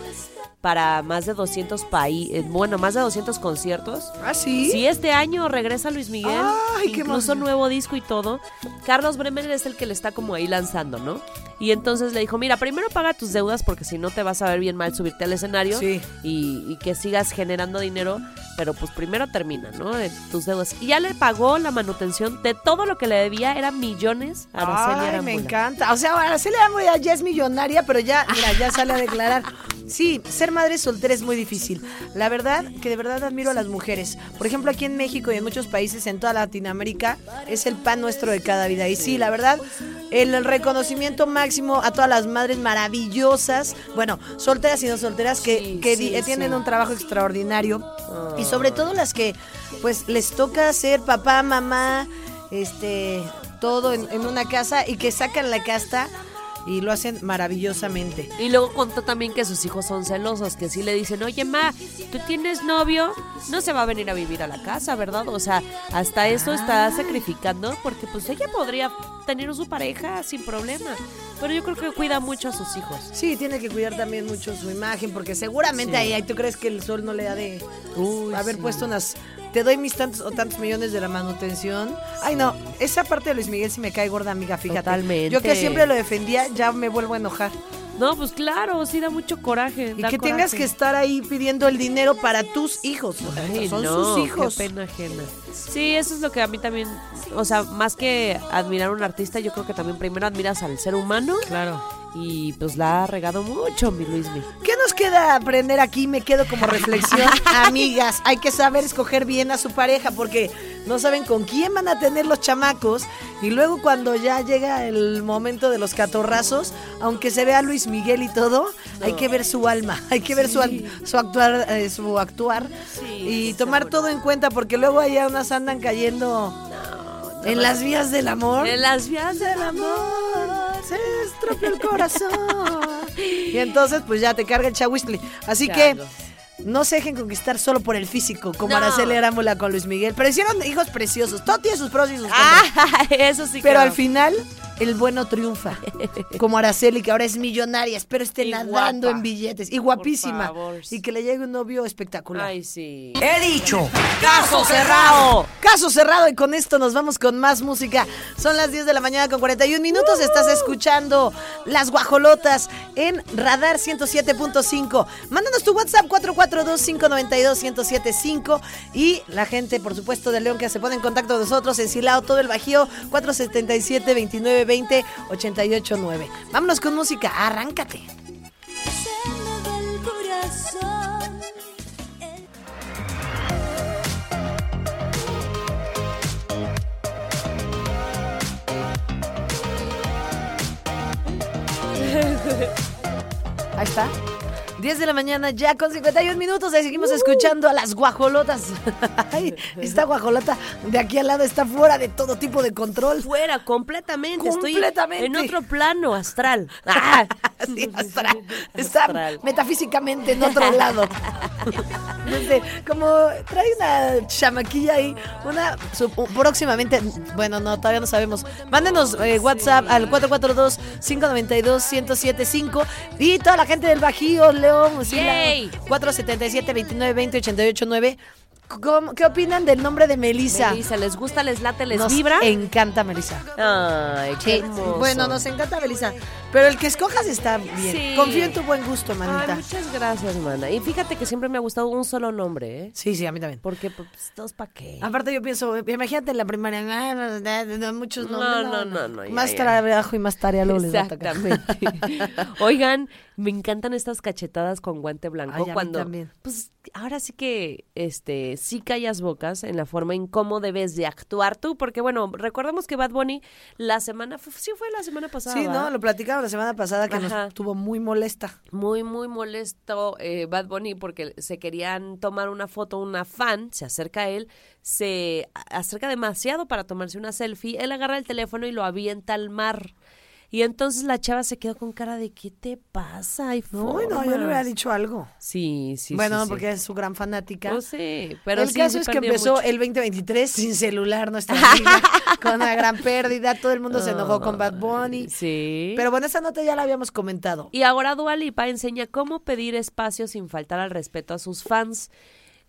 para más de 200 países, bueno, más de 200 conciertos. ¿Ah, sí? Sí, este año regresa Luis Miguel, Ay, incluso nuevo disco y todo. Carlos Bremer es el que le está como ahí lanzando, ¿no? Y entonces le dijo, mira, primero paga tus deudas porque si no te vas a ver bien mal subirte al escenario y, y, que sigas generando dinero, pero pues primero termina, ¿no? De tus deudas. Y ya le pagó la manutención de todo lo que le debía, eran millones a Araceli Ay, me encanta. O sea, Araceli Arambula ya es millonaria, pero ya, mira, ya sale a declarar. Sí, ser madre soltera es muy difícil. La verdad que de verdad admiro a las mujeres. Por ejemplo, aquí en México y en muchos países en toda Latinoamérica es el pan nuestro de cada vida. Y sí, la verdad, el reconocimiento máximo a todas las madres maravillosas, bueno, solteras y no solteras que, tienen un trabajo extraordinario. Y sobre todo las que pues les toca ser papá, mamá, este, todo en, en una casa y que sacan la casta y lo hacen maravillosamente. Y luego contó también que sus hijos son celosos, que sí le dicen, oye, ma, tú tienes novio, no se va a venir a vivir a la casa, ¿verdad? O sea, hasta eso está ah. sacrificando porque pues ella podría tener su pareja sin problema. Pero yo creo que cuida mucho a sus hijos. Sí, tiene que cuidar también mucho su imagen, porque seguramente ahí, tú crees que el sol no le ha de haber puesto unas te doy mis tantos o tantos millones de la manutención. Ay, no, esa parte de Luis Miguel sí me cae gorda, amiga, fíjate. Totalmente. Yo que siempre lo defendía, ya me vuelvo a enojar. No, pues claro, sí da mucho coraje. Y que tengas que estar ahí pidiendo el dinero para tus hijos. Son sus hijos. Qué pena ajena. Sí, eso es lo que a mí también, o sea, más que admirar a un artista, yo creo que también primero admiras al ser humano. Claro y pues la ha regado mucho, mi Luismi. ¿Qué nos queda aprender aquí? Me quedo como <laughs> reflexión. Amigas, hay que saber escoger bien a su pareja porque no saben con quién van a tener los chamacos y luego cuando ya llega el momento de los catorrazos, aunque se vea Luis Miguel y todo, hay que ver su alma, hay que ver su, su actuar, eh, su actuar y tomar todo en cuenta porque luego allá unas andan cayendo en las vías del amor. En las vías del amor. Se estropeó el corazón. y entonces, pues ya te carga el chahuistli. Así que no se dejen conquistar solo por el físico, como Araceli Arámbula con Luis Miguel. Pero hicieron hijos preciosos. Todo tiene sus pros y sus contras. Ah, <laughs> eso sí. Pero al final el bueno triunfa. Como Araceli, que ahora es millonaria, espero esté nadando en billetes. Y guapísima. Y que le llegue un novio espectacular. Ay, sí. He dicho, caso cerrado. Caso cerrado y con esto nos vamos con más música. Son las 10 de la mañana con 41 minutos. Estás escuchando Las Guajolotas en Radar 107.5. Mándanos tu WhatsApp 442-592-1075 y la gente, por supuesto, de León que se pone en contacto con nosotros en Silao, todo el Bajío, 477-29 20 88 9. Vámonos con música, arráncate. <laughs> Ahí está. 10 de la mañana ya con 51 minutos. Ahí seguimos escuchando a las guajolotas. <laughs> Ay, esta guajolota de aquí al lado está fuera de todo tipo de control. Fuera, completamente. completamente. Estoy en otro plano astral. <laughs> Ah. sí, <laughs> astral. Está metafísicamente en otro lado. como trae una chamaquilla ahí. Una próximamente, bueno, no, todavía no sabemos. Mándenos eh, WhatsApp al 442-592-1075 y toda la gente del Bajío, le 477 29 20 88 9 ¿Qué opinan del nombre de Melissa? Melissa, ¿les gusta, les late, les nos vibra? encanta Melissa. Ay, qué hermoso. Bueno, nos encanta Melissa. Pero el que escojas está bien. Confío en tu buen gusto, manita. muchas gracias, mana. Y fíjate que siempre me ha gustado un solo nombre, ¿eh? Sí, sí, a mí también. Porque, pues, todos para qué. Aparte, yo pienso, imagínate en la primaria, muchos nombres. No, no, no. no, más trabajo y más tarea luego Exactamente. <laughs> Oigan, me encantan estas cachetadas con guante blanco. cuando, también. Pues, ahora sí que, este sí callas bocas en la forma en cómo debes de actuar tú, porque bueno, recordamos que Bad Bunny la semana, sí fue la semana pasada. Sí, no, lo platicamos la semana pasada que nos estuvo muy molesta. Muy, muy molesto eh, Bad Bunny porque se querían tomar una foto, una fan se acerca a él, se acerca demasiado para tomarse una selfie, él agarra el teléfono y lo avienta al mar. Y entonces la chava se quedó con cara de ¿qué te pasa? Hay no, no, yo le hubiera dicho algo. Sí, sí, Bueno, sí, porque es su gran fanática. Oh, sí, pero El caso es que empezó el 2023 sin celular nuestra <laughs> amiga, con una gran pérdida. Todo el mundo se enojó con Bad Bunny. Sí. Pero bueno, esa nota ya la habíamos comentado. Y ahora Dua Lipa enseña cómo pedir espacio sin faltar al respeto a sus fans.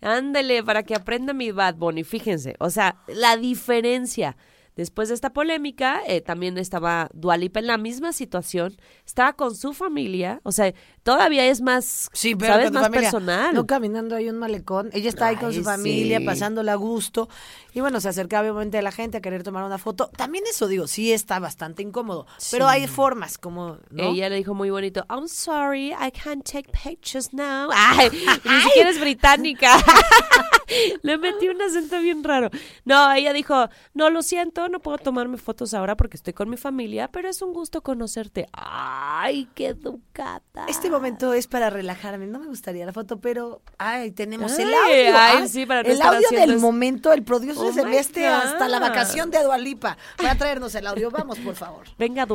Ándele, para que aprenda mi Bad Bunny. Fíjense, o sea, la diferencia Después de esta polémica, eh, también estaba Dualipa en la misma situación, estaba con su familia, o sea, todavía es más, sí, ¿sabes? Más personal. No caminando ahí un malecón, ella está ahí con su familia, pasándola a gusto, y bueno, se acercaba obviamente a la gente a querer tomar una foto. También eso digo, sí está bastante incómodo, pero hay formas como, Ella le dijo muy bonito, I'm sorry, I can't take pictures now. <laughs> Ay, ni siquiera es británica. <laughs> le metí un acento bien raro. No, ella dijo, no, lo siento, no puedo tomarme fotos ahora porque estoy con mi familia, pero es un gusto conocerte. ¡Ay, qué educada! Este momento es para relajarme. No me gustaría la foto, pero ay, tenemos el audio. Ay, sí, para el audio del momento, el producto oh se hasta la vacación de Dualipa. Voy a traernos el audio. Vamos, por favor. Venga,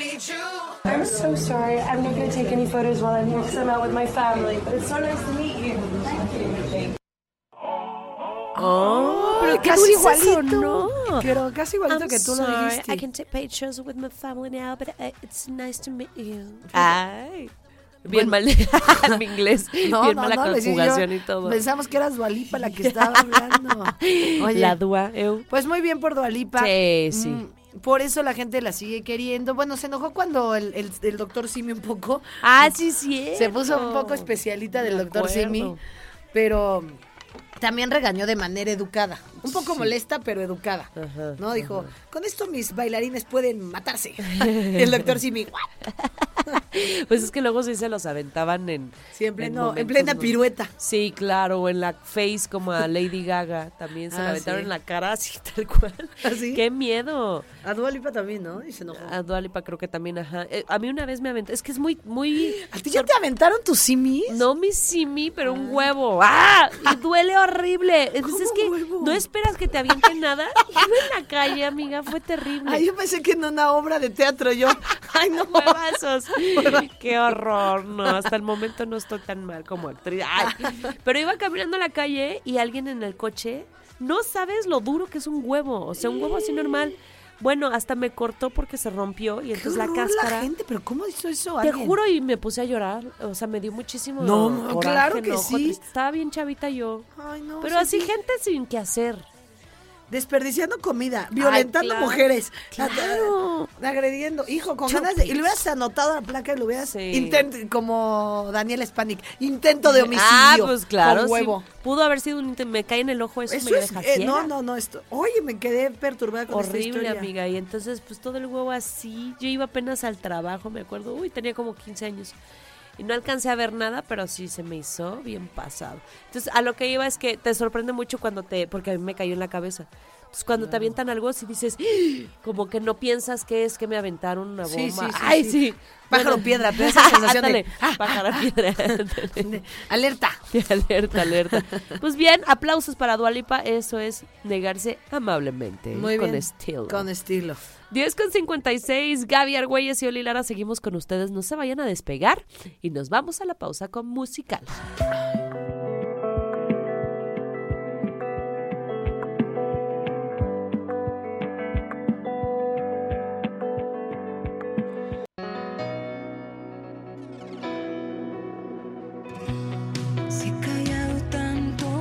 Dua. I'm so sorry. I'm not going to take any photos while I'm here because I'm out with my family. But it's so nice to meet you. Oh, pero casi igualito, ¿no? Pero casi igualito I'm que tú sorry, lo dijiste. I can take pictures with my family now, but uh, it's nice to meet you. Ay. Bien mal <laughs> mi inglés, <laughs> no, bien no, mala no, conjugación y todo. Pensamos que eras Dualipa la que estaba hablando. <laughs> Oye, la Dua, eu. Pues muy bien por Dualipa. Sí, sí. Mm, por eso la gente la sigue queriendo. Bueno, se enojó cuando el, el, doctor Simi un poco. Ah, sí, sí. Se puso un poco especialita del doctor Simi. Pero también regañó de manera educada. Un poco molesta, pero educada. ¿No? Dijo, con esto mis bailarines pueden matarse. <laughs> el doctor Simi. <laughs> pues es que luego sí se los aventaban en... Siempre en en plena pirueta. Sí, claro, o en la face como a Lady Gaga, también se la ah, aventaron en la cara <laughs> así tal cual. ¿Así? ¿Ah, ¡Qué miedo! A Dualipa también, ¿no? Y A Dualipa creo que también, ajá. Eh, a mí una vez me aventaron, es que es muy, muy... ¿A ti ya te aventaron tus simis? No mi simi, pero un huevo. ¡Ah! Y duele horrible. Entonces es que no esperas que te avienten nada. <laughs> en la calle, amiga, fue terrible. Ay, yo pensé que en una obra de teatro yo. <laughs> Ay, no. Huevazos. <laughs> Qué horror. No, hasta el momento no estoy tan mal como actriz. Pero iba caminando a la calle y alguien en el coche, no sabes lo duro que es un huevo. O sea, un huevo así normal. Bueno, hasta me cortó porque se rompió y entonces la cáscara. La gente, pero ¿cómo hizo eso? Te juro y me puse a llorar, o sea, me dio muchísimo. No, claro que sí. Estaba bien chavita yo. Ay, no. Pero así gente sin que hacer desperdiciando comida, violentando mujeres, claro. <laughs> agrediendo, hijo, con ganas de, y le hubieras anotado la placa y lo hubieras como Daniel Spanik, intento de homicidio. Ah, pues claro, huevo. pudo haber sido un intento, me cae en el ojo eso, me deja eh, No, no, no, esto, oye, me quedé perturbada con Horrible, amiga, y entonces pues todo el huevo así, yo iba apenas al trabajo, me acuerdo, uy, tenía como 15 años. Y no alcancé a ver nada, pero sí se me hizo bien pasado. Entonces, a lo que iba es que te sorprende mucho cuando te, porque a mí me cayó en la cabeza. Pues cuando te avientan algo, si dices, ¡Ah!", como que no piensas que es que me aventaron una bomba. Sí, sí, Ay, sí. Pájaro piedra, <laughs> pero esa sensación de, ah, pájaro piedra. <laughs> alerta. <laughs> alerta, alerta. Pues bien, aplausos para Dualipa. Eso es negarse amablemente. Muy con estilo. Con estilo. 10 con 56, Gaby Argüelles y Oli Lara seguimos con ustedes. No se vayan a despegar y nos vamos a la pausa con musical.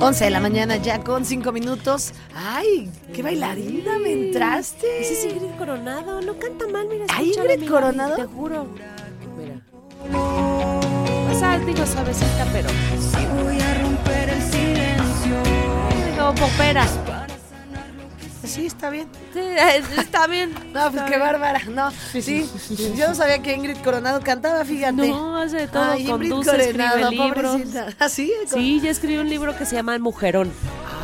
11 de la mañana ya con 5 minutos. ¡Ay! ¡Qué bailarina me entraste! Ese es Ingrid Coronado. No canta mal, mira. ¿Ay, Ingrid Coronado? Te juro. Mira. O sea, digo suavecita, pero... Si voy a romper el silencio. Como popera. Sí, está bien. Sí, está bien. <laughs> No, pues qué bárbara. No, sí. Yo no sabía que Ingrid Coronado cantaba, fíjate. No, hace de todo. Ay, conduce, escribe libros. <laughs> ¿Ah, sí? Sí, ya escribió un libro que se llama El Mujerón.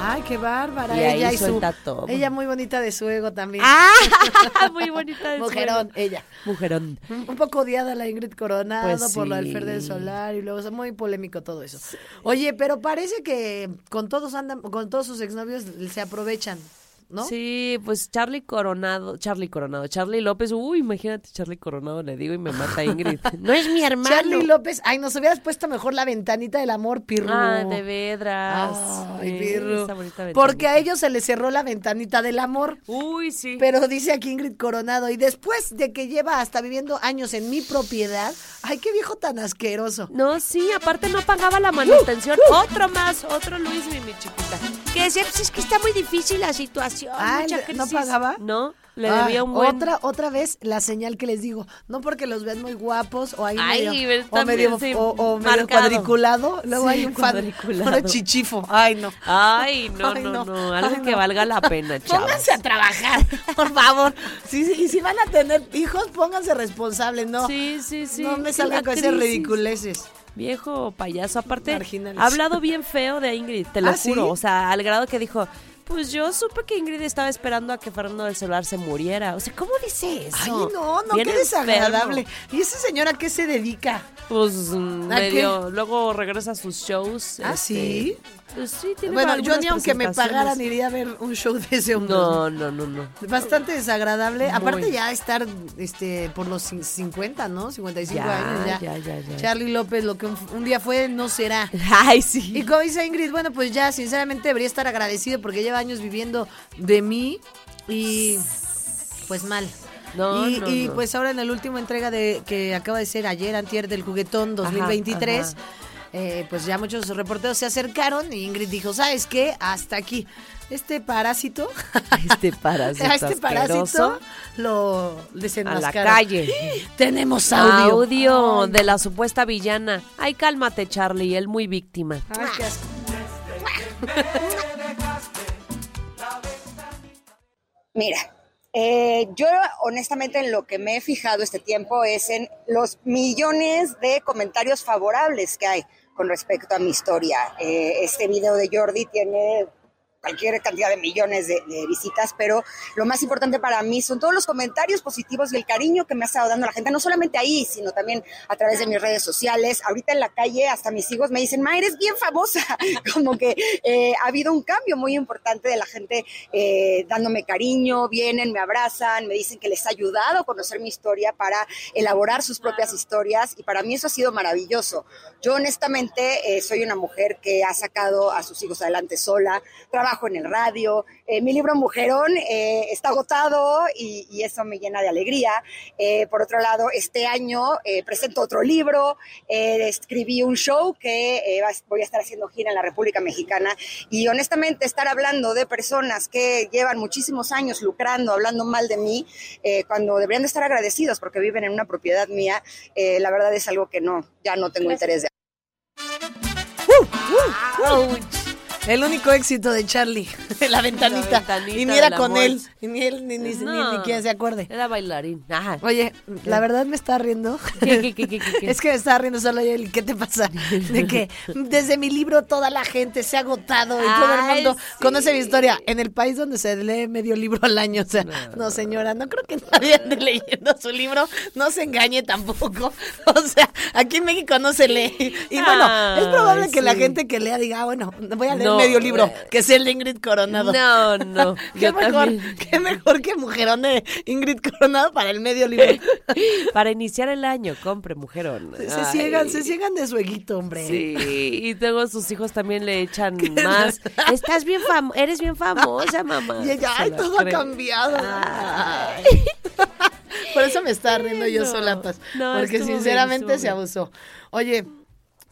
Ay, qué bárbara. Y ella ahí suelta todo. Ella muy bonita de su ego también. Ah, <laughs> muy bonita de Mujerón, ella. Mujerón. Un poco odiada la Ingrid Coronado pues por lo del Fer del Solar y luego es muy polémico todo eso. Oye, pero parece que con todos andan, con todos sus exnovios se aprovechan. ¿No? Sí, pues Charlie Coronado, Charlie Coronado, Charlie López, uy, imagínate Charlie Coronado, le digo y me mata Ingrid. <laughs> no es mi hermano. Charlie López, ay, nos hubieras puesto mejor la ventanita del amor, Pirro. Ah, de vedras. Ay, Pirro. Porque a ellos se les cerró la ventanita del amor. Uy, sí. Pero dice aquí Ingrid Coronado, y después de que lleva hasta viviendo años en mi propiedad, ay, qué viejo tan asqueroso. No, sí, aparte no pagaba la manutención. Uh, uh. Otro más, otro Luis, mi, mi chiquita. Que decía, pues es que está muy difícil la situación ¿No pagaba? No, le debía un buen... Otra, otra vez la señal que les digo, no porque los vean muy guapos o ahí medio, o medio, o, medio cuadriculado, luego hay un cuadriculado. chichifo. Ay, <laughs> no. Ay, no, no, no, algo que valga la pena, <laughs> chavos. Pónganse a trabajar, por favor. Sí, sí, y si van a tener hijos, pónganse responsables, ¿no? Sí, sí, sí. No me salgan con esas ridiculeces viejo payaso. Aparte, ha hablado bien feo de Ingrid, te lo ¿Ah, juro. O sea, al grado que dijo, pues yo supe que Ingrid estaba esperando a que Fernando del celular se muriera. O sea, ¿cómo dice eso? Ay, no, no, qué desagradable. ¿Y esa señora a qué se dedica? Pues medio, luego regresa a sus shows. ¿Ah, sí? Este, sí, tiene Bueno, yo ni aunque me pagaran iría a ver un show de ese hombre. No, no, no, no. Bastante desagradable. Aparte ya estar este por los 50, ¿no? 55 años ya. Ya, ya, ya. Charlie López, lo que un, día fue, no será. <laughs> Ay, sí. Y como dice Ingrid, bueno, pues ya sinceramente debería estar agradecido porque lleva años viviendo de mí y pues mal. No, y, y pues ahora en la última entrega de que acaba de ser ayer, antier del juguetón 2023, eh, pues ya muchos reporteros se acercaron y Ingrid dijo, ¿sabes qué? Hasta aquí. Este parásito, <laughs> este <laughs> parásito, este parásito lo desenmascara. A la calle. <gasps> Tenemos audio. Audio de la supuesta villana. Ay, cálmate, Charlie, él muy víctima. Ay, qué asco. Mira, Eh, yo honestamente en lo que me he fijado este tiempo es en los millones de comentarios favorables que hay con respecto a mi historia. Eh, este video de Jordi tiene cualquier cantidad de millones de, visitas, pero lo más importante para mí son todos los comentarios positivos y el cariño que me ha estado dando la gente, no solamente ahí, sino también a través de mis redes sociales. Ahorita en la calle, hasta mis hijos me dicen, Ma, eres bien famosa. <laughs> Como que eh, ha habido un cambio muy importante de la gente eh, dándome cariño, vienen, me abrazan, me dicen que les ha ayudado a conocer mi historia para elaborar sus propias historias y para mí eso ha sido maravilloso. Yo honestamente eh, soy una mujer que ha sacado a sus hijos adelante sola, trabajo en el radio. Eh, mi libro Mujerón eh, está agotado y, eso me llena de alegría. Eh, por otro lado, este año presento otro libro, escribí un show que voy a estar haciendo gira en la República Mexicana y honestamente estar hablando de personas que llevan muchísimos años lucrando, hablando mal de mí, cuando deberían de estar agradecidos porque viven en una propiedad mía, la verdad es algo que no, ya no tengo interés de... Uh, uh, el único éxito de Charlie, <laughs> la ventanita. y ni era con él, ni él, ni, ni, ni, quien se acuerde. Era bailarín. Oye, la verdad me está riendo. <laughs> es que me está riendo solo él. ¿Qué te pasa? De que desde mi libro toda la gente se ha agotado y todo el mundo conoce mi historia. En el país donde se lee medio libro al año. O sea, no, señora, no creo que nadie ande leyendo su libro. No se engañe tampoco. <laughs> O sea, aquí en México no se lee. Y bueno, es probable que la gente que lea diga, ah, bueno, voy a leer medio libro, que es el de Ingrid Coronado. No, no. <laughs> qué, mejor, qué mejor que Mujerón de Ingrid Coronado para el medio libro. <laughs> para iniciar el año, compre Mujerón. Se, ciegan, se ciegan de su eguito, hombre. Sí, y luego sus hijos también le echan <laughs> más. Estás bien famo eres bien famosa, mamá. Y ella, ay, todo ha cambiado. Por eso me está riendo yo solapas. porque sinceramente se abusó. Oye,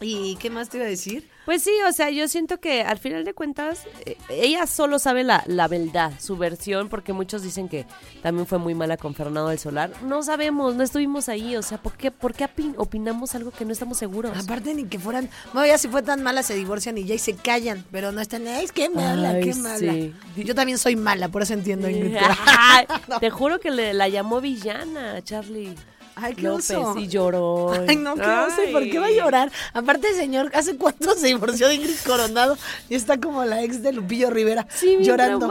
¿y qué más te iba a decir? Pues sí, o sea, yo siento que al final de cuentas, eh, ella solo sabe la, la verdad, su versión, porque muchos dicen que también fue muy mala con Fernando del Solar. No sabemos, no estuvimos ahí, o sea, ¿por qué, por qué opinamos algo que no estamos seguros? Aparte ni que fueran, no, ya si fue tan mala se divorcian y ya y se callan, pero no están, es que mala, qué mala. Yo también soy mala, por eso entiendo. <laughs> <laughs> Te juro que le, la llamó villana, Charlie. Ay, qué López y lloró. Ay, no, qué ¿por qué va a llorar? Aparte, señor, ¿hace cuánto se divorció de Ingrid Coronado? Y está como la ex de Lupillo Rivera, sí, llorando.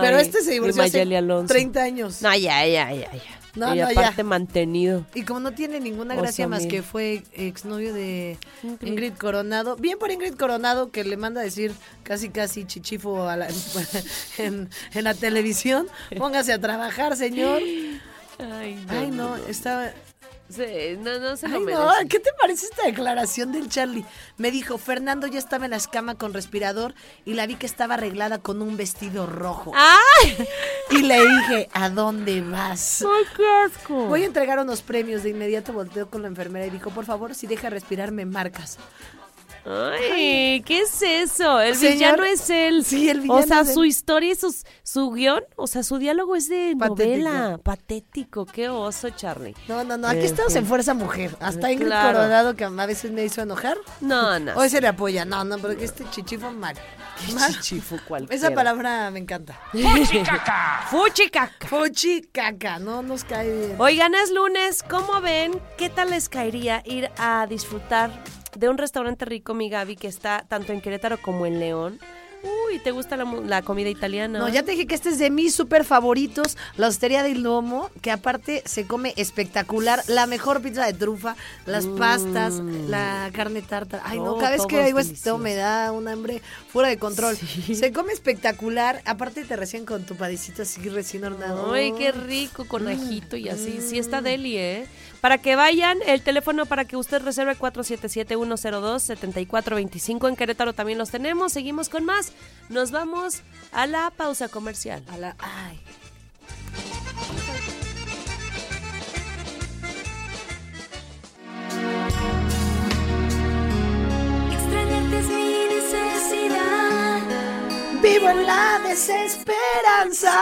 Pero este se divorció hace 30 años. No, ya, ya, ya, ya. No, y aparte mantenido. Y como no tiene ninguna gracia más que fue exnovio de Ingrid. Coronado. Bien por Ingrid Coronado que le manda a decir casi casi chichifo a la, <laughs> en, en la televisión. Póngase a trabajar, señor. Ay, no, estaba... no, no se lo ¿qué te parece esta declaración del Charlie? Me dijo, Fernando ya estaba en la escama con respirador y la vi que estaba arreglada con un vestido rojo. ¡Ay! Y le dije, ¿a dónde vas? ¡Ay, qué asco! Voy a entregar unos premios. De inmediato volteó con la enfermera y dijo, por favor, si deja respirar, me marcas. Ay, ¿qué es eso? El villano es él. Sí, el villano. O sea, su historia y su guion, o sea, su diálogo es de novela. Patético, qué oso, Charlie. No, no, no, aquí estamos en Fuerza Mujer. Hasta Ingrid Coronado, que a veces me hizo enojar. No, <laughs> no. Hoy se le apoya. No, no, porque este chichifo mal. Chichifo cualquiera. Esa palabra me encanta. Fuchicaca. Fuchicaca. Fuchicaca, no nos cae bien. Oigan, es lunes, ¿cómo ven? ¿Qué tal les caería ir a disfrutar de un restaurante rico, mi Gaby, que está tanto en Querétaro como en León. Uy, ¿te gusta la, comida italiana? No, ya te dije que este es de mis súper favoritos, la Hostería del Lomo, que aparte se come espectacular, la mejor pizza de trufa, las pastas, mm. la carne tarta. Ay, no, cada vez que digo esto me da un hambre fuera de control. Se come espectacular, aparte te recién con tu padecito así recién hornado. Ay, qué rico, con ajito y así. Sí está deli, ¿eh? Para que vayan, el teléfono para que usted reserve 477-102-7425. En Querétaro también los tenemos. Seguimos con más. Nos vamos a la pausa comercial. A la. Ay. Extrañarte es mi necesidad. Vivo en la desesperanza.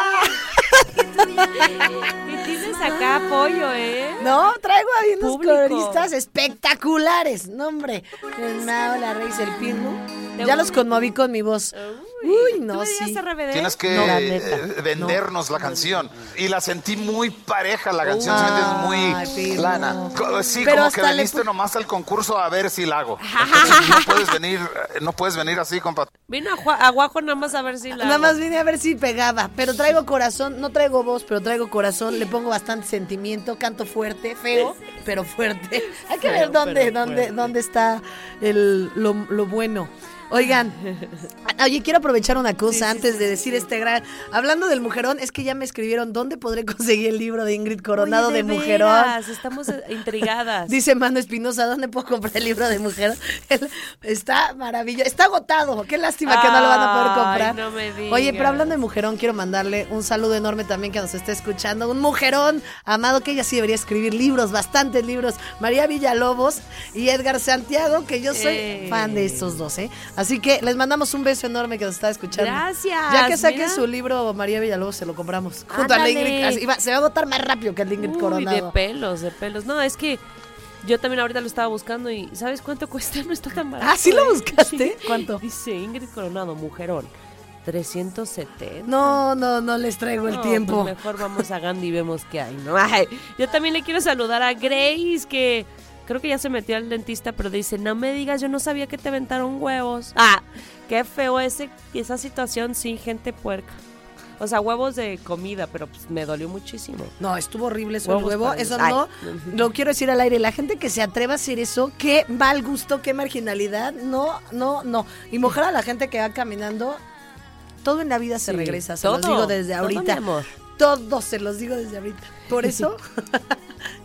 Y tienes acá apoyo, ¿eh? No, traigo ahí unos coristas espectaculares. No, hombre. El Mao, la Reis, el Pirmo. Ya los conmoví con mi voz. Uy, no, ¿Tú me sí. RBD? Tienes que No, la eh, vendernos la canción. Y la sentí muy pareja, la canción, ¿sí me Ay, entiendes? Muy Pirro. plana. Sí, Pero como que pu- nomás al concurso a ver si la hago. <laughs> Entonces, no puedes venir, no puedes venir así, compa. Vino a, a Guajo nada más a ver si la. Nada hago. más vine a ver si pegaba, pero traigo corazón, no traigo voz, pero traigo corazón, le pongo bastante sentimiento, canto fuerte, feo, pero fuerte. <laughs> Hay que ver dónde, pero dónde, dónde está el, lo, lo bueno. Oigan, <laughs> oye, quiero aprovechar una cosa antes de decir este gran. Hablando del mujerón, es que ya me escribieron dónde podré <laughs> conseguir el libro de Ingrid Coronado Oye, de, Mujerón. veras, Estamos eh, intrigadas. <laughs> Dice Mano Espinosa, ¿dónde puedo comprar el libro de mujer? Él- Está maravilloso, está agotado. Qué lástima que no lo van a poder comprar. no me Oye, pero digas. hablando de mujerón, quiero mandarle un saludo enorme también que nos esté escuchando. Un mujerón amado que ella sí debería escribir libros, bastantes libros. María Villalobos y Edgar Santiago, que yo soy Eh. fan de estos dos, ¿eh? Así que les mandamos un beso enorme que nos está escuchando. Gracias, Ya que saque mira. su libro María Villalobos, se lo compramos. Junto a. Ingrid. así va- se va a agotar más rápido que el Ingrid Uy, Coronado. de pelos, de pelos. No, es que yo también ahorita lo estaba buscando y ¿sabes cuánto cuesta? <laughs> No está tan barato. Ah, ¿sí lo ¿eh? buscaste? Sí. ¿Cuánto? Dice Ingrid Coronado, mujerón. 370. No, no, no les traigo el No, tiempo. pues mejor vamos a Gandhi y vemos qué hay, ¿no? <laughs> Ay, yo también le quiero saludar a Grace, que creo que ya se metió al dentista, pero dice, no me digas, yo no sabía que te aventaron huevos. Ah, qué feo ese, esa situación, sí, gente puerca. O sea, huevos de comida, pero pues me dolió muchísimo. No, estuvo horrible eso el huevo. Eso los- no, lo quiero decir al aire. La gente que se atreva a hacer eso, qué mal gusto, qué marginalidad. No, no, no. Y mojar a la gente que va caminando, todo en la vida se Sí, regresa. Se los todo, digo desde todo, ahorita. mi amor. Todo se los digo desde ahorita. Por <laughs> eso,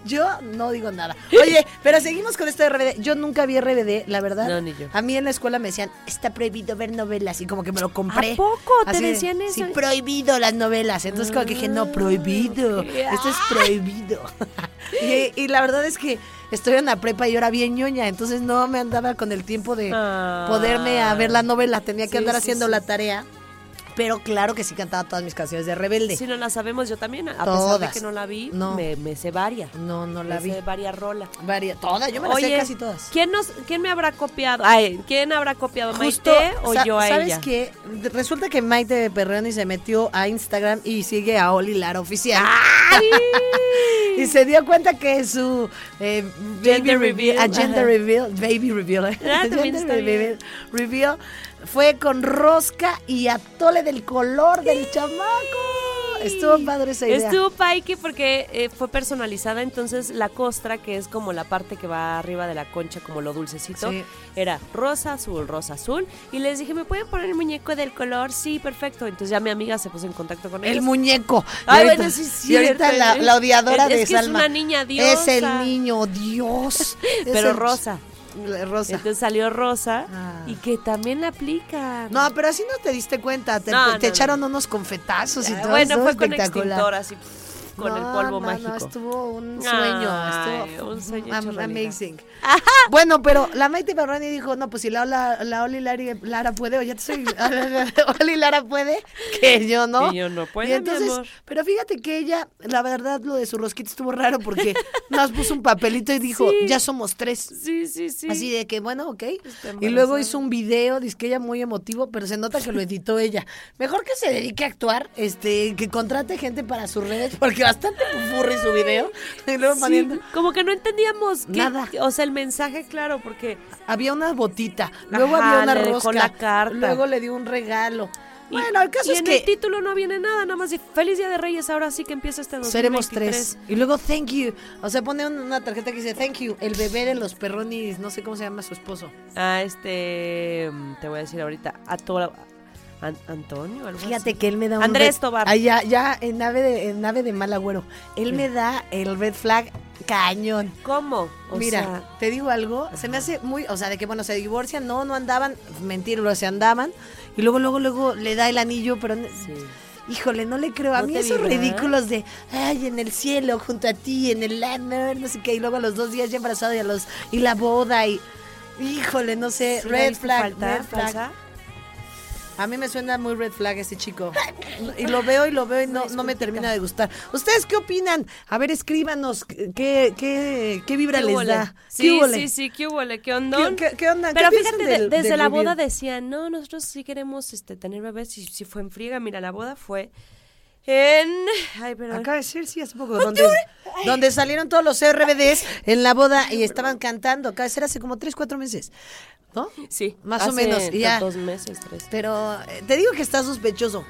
yo no digo nada. Oye, pero seguimos con esto de RBD. Yo nunca vi RBD, la verdad. No, ni yo. A mí en la escuela me decían, está prohibido ver novelas. Y como que me lo compré. ¿A poco te Así decían eso? Sí, prohibido las novelas. Entonces como que dije, no, prohibido. Esto es <laughs> prohibido. <laughs> y, y la verdad es que estoy en la prepa y era bien ñoña. Entonces no me andaba con el tiempo de poderme a ver la novela. Tenía que Sí, andar sí, haciendo sí. la tarea. Pero claro que sí cantaba todas mis canciones de Rebelde. Si no la sabemos, yo también, a pesar de que no la vi, No. me, me sé varias. No, no la me vi. sé varias rolas. Varias, todas, yo me las sé casi todas. ¿quién, nos, ¿Quién me habrá copiado? Ay, ¿quién habrá copiado? Justo, ¿Maite o yo a ¿sabes ella? qué? Resulta que Maite Perroni se metió a Instagram y sigue a Oli Lara Oficial. <laughs> y se dio cuenta que su eh, baby Gender reveal, reveal, ah, gender ajá. reveal, baby reveal, ¿eh? Ah, Gender reveal, reveal fue con rosca y atole del color del chamaco. Estuvo padre esa idea. Estuvo paiki porque eh, fue personalizada, entonces la costra, que es como la parte que va arriba de la concha, como lo dulcecito, Sí. era rosa, azul, rosa, azul. Y les dije, ¿me pueden poner el muñeco del color? Sí, perfecto. Entonces ya mi amiga se puso en contacto con El ellos. muñeco. Y Ay, ahorita- bueno, sí es Y ahorita la, ¿eh? la odiadora Es- de es que es Salma. una niña Es diosa. el niño Dios. <laughs> Es Pero el- rosa. Rosa. Entonces salió rosa Ah. y que también la aplica. No, pero así no te diste cuenta. Te, No, te- te no, echaron unos confetazos y Ah, todo. bueno, fue con espectacular. extintor, así, pff, con el No, polvo no, no, mágico. estuvo un sueño. Ay, estuvo un sueño am- amazing. <laughs> Bueno, pero la Maite Barrani dijo, no, pues si la, la, la Oli Lari- Lara puede, o ya te soy, <laughs> <laughs> Oli Lara puede, que yo no. Que yo no puedo, Y mi entonces, amor. pero fíjate que ella, la verdad, lo de su rosquita estuvo raro porque nos puso un papelito y dijo, Sí. ya somos tres. Sí, sí, sí. Así de que, bueno, ok. Y luego hizo un video, dice que ella muy emotivo, pero se nota que lo editó ella. Mejor que se dedique a actuar, este, que contrate gente para sus redes, porque bastante furry su video. <laughs> Y luego Sí, como que no entendíamos qué- Nada. o sea, el mensaje claro, porque había una botita, luego Ajá, había una le rosca, la carta. luego le dio un regalo. y- bueno, el caso y es en que el título no viene nada, nada más dice Feliz Día de Reyes, ahora sí que empieza este 2023. seremos tres. Y luego thank you. O sea, pone un- una tarjeta que dice thank you, el bebé de los perronis, no sé cómo se llama su esposo. Ah, este, mm, te voy a decir ahorita, a to- An- Antonio, algo Fíjate así. que él me da un Andrés Tobar. Ah, ya, ya, en nave de, en nave de mal agüero. Él me da el red flag cañón. ¿Cómo? O Mira, sea, te digo algo, se me hace muy, o sea, de que bueno, se divorcian, no, no andaban, mentir, lo se andaban, y luego, luego, luego le da el anillo, pero sí. híjole, no le creo. A ¿No mí esos vibra? ridículos de, ay, en el cielo, junto a ti, en el amor, no sé qué, y luego a los dos días ya embarazado y a los, y la boda, y híjole, no sé, ¿sí la red flag, falta, red flag. A mí me suena muy red flag ese chico. Y lo veo y lo veo y no, no me termina de gustar. ¿Ustedes qué opinan? A ver, escríbanos. ¿Qué, qué, qué vibra les da? Sí, sí, sí, qué huele, qué onda. ¿Qué, onda? Pero fíjate, desde la boda decían, no, nosotros sí queremos este, tener bebés. Y si fue en friega, mira, la boda fue en. Ay, perdón. Acaba de ser, sí, hace poco. <laughs> Donde, donde salieron todos los RBDs en la boda y estaban cantando. Acaba de ser hace como 3, 4 meses. ¿No? Sí. Más o menos. Ya. Dos meses, tres. Pero eh, te digo que está sospechoso.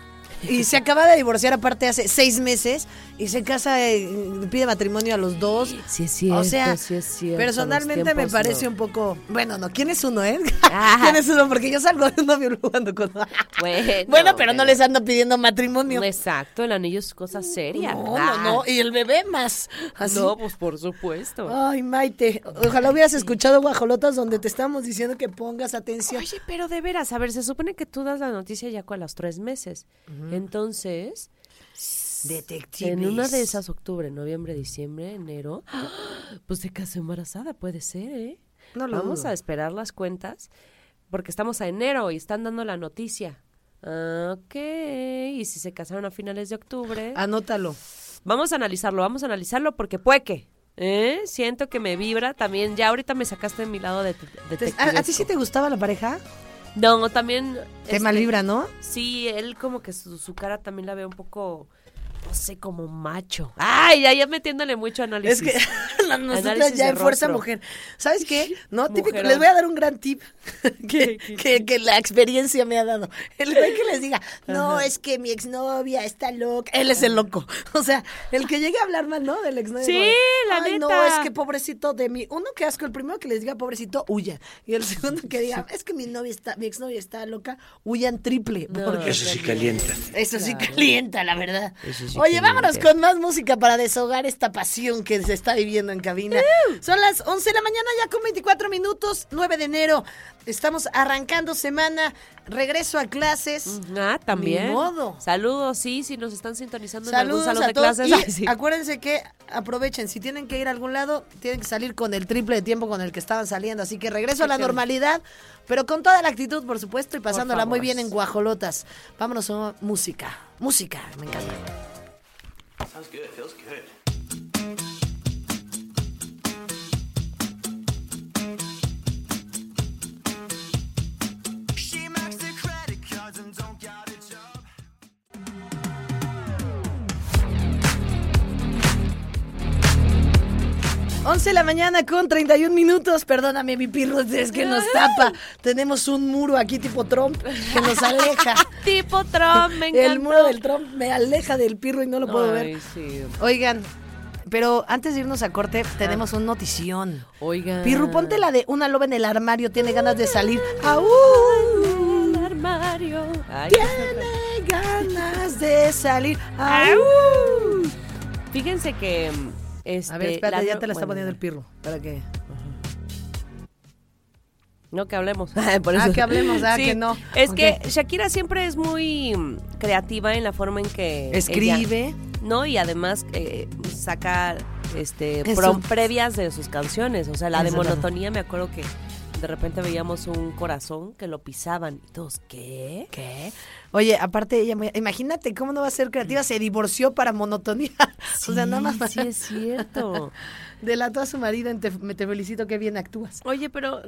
Y se acaba de divorciar aparte hace seis meses y se casa, y pide matrimonio a los dos. Sí, es cierto, O sea, sí es cierto, personalmente me parece no. un poco... Bueno, no, ¿quién es uno, eh? Ajá. <laughs> ¿Quién es uno? Porque yo salgo de un novio luego ando con... Bueno, Bueno, pero no les ando pidiendo matrimonio. Exacto, el anillo es cosa seria. No, no, no. Y el bebé más. Así. No, pues por supuesto. Ay, Maite, ojalá hubieras escuchado Guajolotas donde te estábamos diciendo que pongas atención. Oye, pero de veras, a ver, se supone que tú das la noticia ya con los tres meses. Entonces, Detectives. en una de esas, octubre, noviembre, diciembre, enero, pues se casó embarazada, puede ser, ¿eh? No lo Vamos dudo. a esperar las cuentas, porque estamos a enero y están dando la noticia. Ok, y si se casaron a finales de octubre. Anótalo. Vamos a analizarlo, vamos a analizarlo porque puede que. ¿eh? Siento que me vibra también. Ya ahorita me sacaste de mi lado de, Te- ¿A, a ti sí te gustaba la pareja? No, también. Te este, malvibra, ¿no? Sí, él como que su, su cara también la ve un poco, no sé, como macho. Ay, ya, ya metiéndole mucho análisis. Es que la- <laughs> nosotras Análisis ya en fuerza mujer. ¿Sabes qué? No, <laughs> típico, Mujerón. les voy a dar un gran tip <laughs> que, que- que la experiencia me ha dado. El güey que les diga, no, Ajá. es que mi exnovia está loca. Él es el loco. O sea, el que llegue a hablar mal, ¿no? Del exnovio. Sí, la Ay, no, neta. es que pobrecito de mí. Uno que asco, el primero que les diga pobrecito, huya. Y el segundo que diga, es que mi novia está, mi exnovia está loca, huyan triple. porque- Eso sí calienta. eso sí calienta, la verdad. Eso sí Oye, vámonos con más música para deshogar esta pasión que se está viviendo en cabina. Son las 11 de la mañana, ya con 24 minutos, 9 de enero. Estamos arrancando semana, regreso a clases. Ah, también. Ni modo. Saludos, sí, si nos están sintonizando en algún Saludos salón a de todos clases. y <laughs> Ay, sí. acuérdense que aprovechen, si tienen que ir a algún lado, tienen que salir con el triple de tiempo con el que estaban saliendo, así que regreso a la normalidad, pero con toda la actitud, por supuesto, y pasándola muy bien en guajolotas. Vámonos a música, música, me encanta. Sounds good, feels good. 11 de la mañana con 31 minutos. Perdóname, mi pirro, es que nos tapa. Tenemos un muro aquí tipo Trump que nos aleja. <laughs> tipo Trump, me encanta. El muro del Trump me aleja del pirro y no lo puedo ver. Sí. Oigan, pero antes de irnos a corte, tenemos ah. un notición. Oigan. Pirru, ponte la de una loba en el armario, tiene ganas de salir. ¡Aú! El armario. Tiene ganas de salir. ¡Aú! Fíjense que este, A ver, espérate, ya te la está poniendo el pirro. Para que. No, que hablemos. <laughs> Ah, que hablemos, ah, que no. Es que Shakira siempre es muy mm, creativa en la forma en que. Escribe. ella- no, y además eh, saca este prom- previas de sus canciones. O sea, la de monotonía, me acuerdo que de repente veíamos un corazón que lo pisaban. Y todos, ¿qué? ¿Qué? Oye, aparte, ella, imagínate cómo no va a ser creativa, se divorció para monotonía. <laughs> o sea, nada más. Sí, es cierto. <laughs> Delató a su marido en te, me te felicito, qué bien actúas. Oye, pero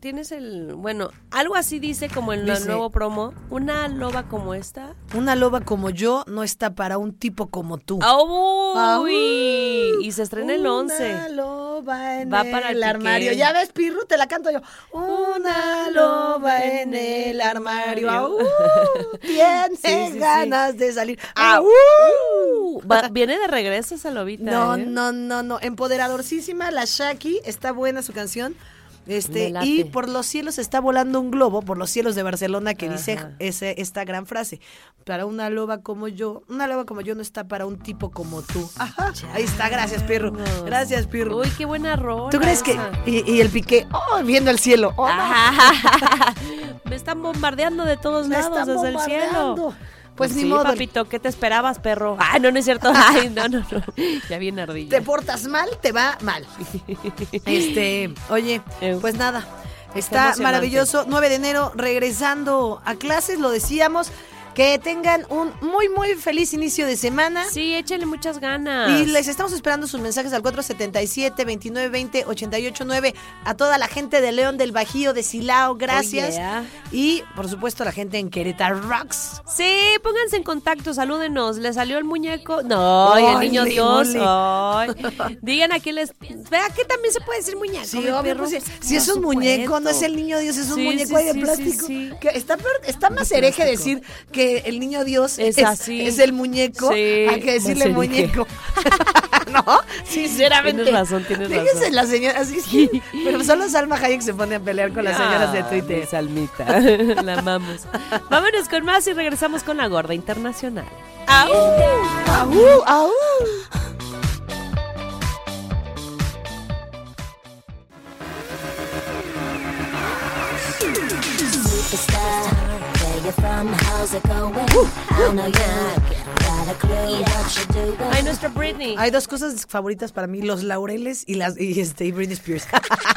tienes el. Bueno, algo así dice como en el nuevo promo. Una loba como esta. Una loba como yo no está para un tipo como tú. ¡Ah, ¡Uy! Y se estrena el 11. Una loba en Va para el el armario. Ya ves, Pirru, te la canto yo. Una loba en el armario. ¡Au! <laughs> Tiene Sí, sí, sí. ganas de salir. ¡Au! ¡Au! Va- viene de regreso esa lobita. No, ¿eh? no, no, no. Empoderadorcísima, la Shaki. Está buena su canción. Este, y por los cielos está volando un globo, por los cielos de Barcelona, que dice ese, esta gran frase. Para una loba como yo, una loba como yo no está para un tipo como tú. Ajá. Ahí está, gracias, Pirro. Gracias, Pirro. Uy, qué buena rola. ¿Tú crees que.? Y, y el piqué, oh, viendo el cielo. Oh, no. <laughs> Me están bombardeando de todos Me lados desde el cielo. Pues ni sí, modo. papito, ¿qué te esperabas, perro? Ay, <laughs> no, no es cierto. <laughs> Ay, no, no, no. Ya viene ardilla. Te portas mal, te va mal. <laughs> Este, oye, pues nada. Está maravilloso. 9 de enero, regresando a clases, lo decíamos. Que tengan un muy, muy feliz inicio de semana. Sí, échenle muchas ganas. Y les estamos esperando sus mensajes al 477-2920-889. A toda la gente de León del Bajío, de Silao, gracias. Oh, yeah. Y, por supuesto, a la gente en Querétaro Rocks. Sí, pónganse en contacto, salúdenos. ¿Le salió el muñeco? No, el niño le- Dios. Ay. <laughs> Digan a quién les. Vea que también se puede decir muñeco. Sí, obvio, pues, si, es un muñeco, no es el niño Dios, es un Sí, muñeco sí, ahí de plástico. Que está, está más hereje decir que el niño Dios Es es, así. es el muñeco Sí, a que decirle muñeco. <laughs> ¿No? Sinceramente. Tienes razón, tienes Fíjense razón. las señoras, así es que- <laughs> pero solo Salma Hayek se pone a pelear con las señoras de Ah, Twitter. mi Salmita, <laughs> la amamos. Vámonos con más y regresamos con la gorda internacional. ¡Au! ¡Au! Superstar, Ay, nuestra Britney. Hay dos cosas favoritas para mí, los laureles y las y este y Britney Spears.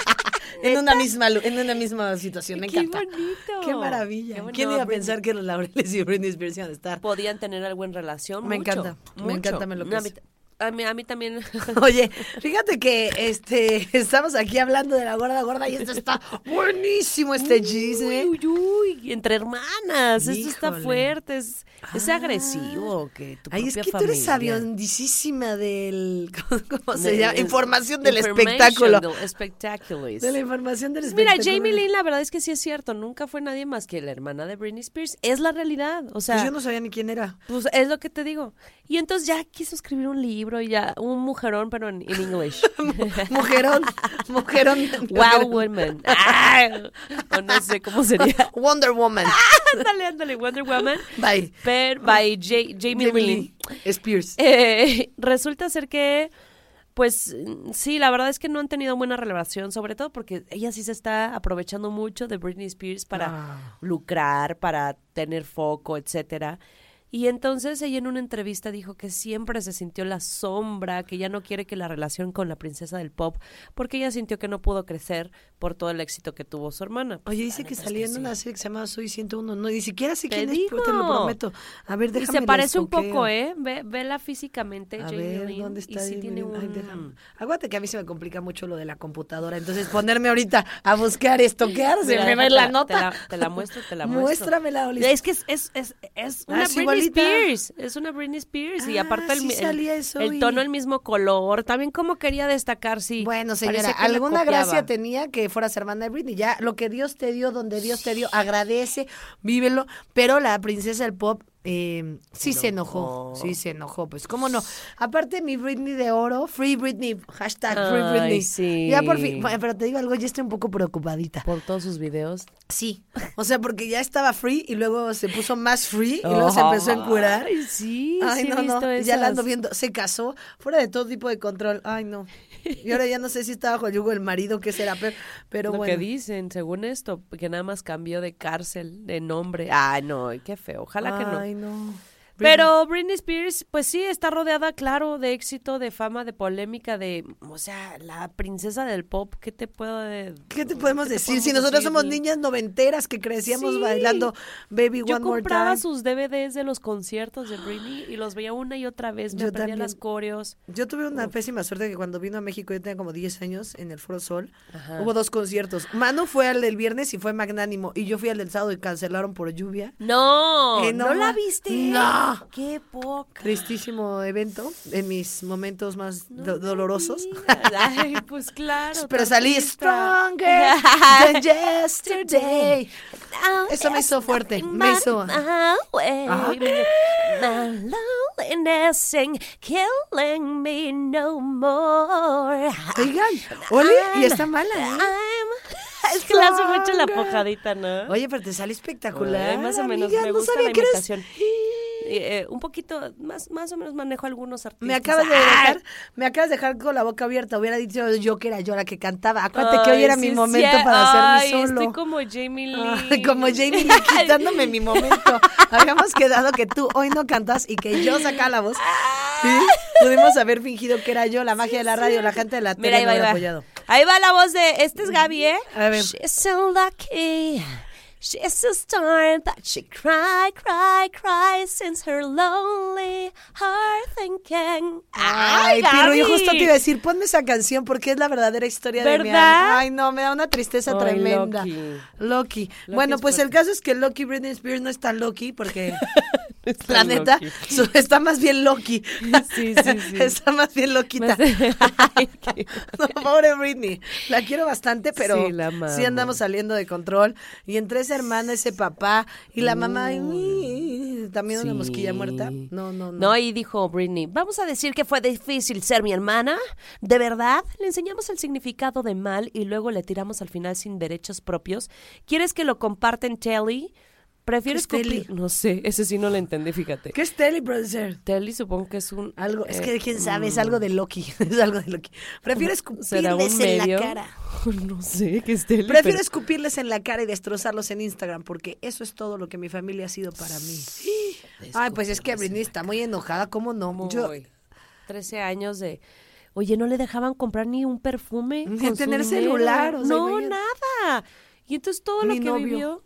<laughs> en una misma en una misma situación, me Qué encanta. bonito. Qué maravilla. Qué bueno, ¿Quién iba a Britney. pensar que los laureles y Britney Spears iban a estar? Podían tener algo en relación. Me mucho, encanta, me encanta, me lo crees. A, mí, a mí también. <laughs> Oye, fíjate que este estamos aquí hablando de la gorda gorda y esto está buenísimo este chisme. Uy, uy, uy, entre hermanas. Esto está fuerte. Es, es agresivo que tu Ay, es que tú eres familia- aviondísima del <laughs> ¿cómo se de- llama? Información del espectáculo. De la información del Pues Mira, espectáculo. Jamie Lynn, la verdad es que sí es cierto. Nunca fue nadie más que la hermana de Britney Spears. Es la realidad. O sea, Pues yo no sabía ni quién era. Pues es lo que te digo. Y entonces ya quiso escribir un libro y ya, un mujerón, pero en, en English. <laughs> Mujerón, mujerón. wow Woman. Ah, o no sé cómo sería. <laughs> Wonder Woman. <laughs> ándale, ándale, Wonder Woman. Bye. By Ja- Jamie, Jamie. Lee Spears. Eh, resulta ser que, pues sí, la verdad es que no han tenido buena relación, sobre todo porque ella sí se está aprovechando mucho de Britney Spears para Ah. lucrar, para tener foco, etcétera. Y entonces ella en una entrevista dijo que siempre se sintió la sombra, que ya no quiere que la relación con la princesa del pop, porque ella sintió que no pudo crecer por todo el éxito que tuvo su hermana. Oye, dice que salía en una serie que se llamaba Soy 101. No, ni siquiera sé quién es, pero te lo digo. prometo. A ver, Y déjame se parece un poco. ¿eh? Ve, vela físicamente, A ver, Lynn, ¿dónde y está sí Jamie tiene? Ay, un- déjame. Aguante que a mí se me complica mucho lo de la computadora. Entonces, ponerme ahorita a buscar esto, ¿qué se me va la nota. Te la, te la muestro, te la muestro. Muéstramela, Oli. Es que es, es, es, es Ah, una es Britney igualita. Spears. Es una Britney Spears. y Ah, aparte el, sí el- salía eso el y- tono, el mismo color. También como quería destacar, sí. Bueno, señora, alguna gracia tenía que fueras hermana de Britney. Ya, lo que Dios te dio, donde Dios te dio, agradece, vívelo. Pero la princesa del pop eh, sí se enojó, sí se enojó. Pues, ¿cómo no? Aparte, mi Britney de oro, Free Britney, hashtag Free Ay, Britney. sí. Ya por fin, pero te digo algo, ya estoy un poco preocupadita. Por todos sus videos. Sí, o sea, porque ya estaba free y luego se puso más free y luego se empezó a encurar. Ay, sí, Ay, sí he no, no, ya la ando viendo. Se casó fuera de todo tipo de control. Ay, no. Y ahora ya no sé si está bajo el yugo del marido, qué será, pero, pero lo bueno. que dicen, según esto, que nada más cambió de cárcel, de nombre. Ay, no, qué feo. Ojalá que no. Ay, no. Pero Britney Spears, pues sí, está rodeada, claro, de éxito, de fama, de polémica, de, o sea, la princesa del pop, ¿qué te puedo de- ¿Qué te podemos decir? Si nosotros decir? somos niñas noventeras que crecíamos Sí. bailando Baby Yo One More compraba Time. sus DVDs de los conciertos de Britney y los veía una y otra vez, me Yo aprendía también. las coreos. Yo tuve una pésima suerte que cuando vino a México, yo tenía como 10 años en el Foro Sol, Ajá. hubo dos conciertos. Manu fue al del viernes y fue magnánimo, y yo fui al del sábado y cancelaron por lluvia. No, Eh, no, la viste. No. Qué poca. Tristísimo evento, en mis momentos más do- dolorosos. Ay, pues claro. <laughs> Pero salí stronger than <laughs> yesterday. Eso me hizo fuerte, me hizo... My loneliness ain't killing me no more. Oigan, Oli, y está mala, ¿eh? I'm- Es que le hace mucho la pojadita, ¿no? Oye, pero te sale espectacular. Ay, más o menos, amiga, me no gusta sabía la que eres- imitación. Eh, eh, un poquito, más, más o menos manejo algunos artistas. Me acabas de ¡Ah! dejar, me acabas de dejar con la boca abierta. Hubiera dicho yo que era yo la que cantaba. Acuérdate que hoy era sí mi momento para hacer mi solo. Estoy como Jamie Lee. Ay, como Jamie Lee quitándome mi momento. Habíamos quedado que tú hoy no cantas y que yo sacaba la voz. ¿Sí? Pudimos haber fingido que era yo, la magia de la radio, la gente de la tele Mira, ahí va, ahí hubiera va. apoyado. Ahí va la voz de. Este es Gaby, ¿eh? A ver. She's so lucky. She's a star that she cry, cry, cry since her lonely heart thinking. Ay, Pirro, yo justo te iba a decir, ponme esa canción porque es la verdadera historia de mi alma. Ay, no, me da una tristeza Ay, tremenda. Loki. Loki. Loki Bueno, es pues el caso es que Loki Britney Spears no es tan Loki porque <laughs> la tan neta su- está más bien Loki. Sí, sí, sí. <laughs> está más bien loquita. <laughs> Ay, qué- <laughs> No, pobre Britney. La quiero bastante, pero Sí, la andamos saliendo de control. Y entre esa hermana, ese papá y la mamá, ay, uy, también una mosquilla muerta. No, no, no. No, y dijo Britney, vamos a decir que fue difícil ser mi hermana. ¿De verdad? Le enseñamos el significado de mal y luego le tiramos al final sin derechos propios. ¿Quieres que lo comparten Telly? ¿Prefieres ¿Qué es Telly? No sé, ese sí no lo entendí, fíjate. ¿Qué es Telly, producer? Telly supongo que es un... Algo, es eh, que quién sabe, es mm, algo de Loki. <laughs> Es algo de Loki. Prefiero <laughs> ¿Será un escupirles en la cara. <laughs> No sé, ¿qué es Telly? Prefiero pero- escupirles en la cara y destrozarlos en Instagram, porque eso es todo lo que mi familia ha sido para mí. Ay, pues es que Britney está muy enojada, ¿cómo no? Yo, Muy. 13 años de... Oye, no le dejaban comprar ni un perfume. Ni tener celular, o sea, no, nada. Y entonces todo lo que novio. vivió...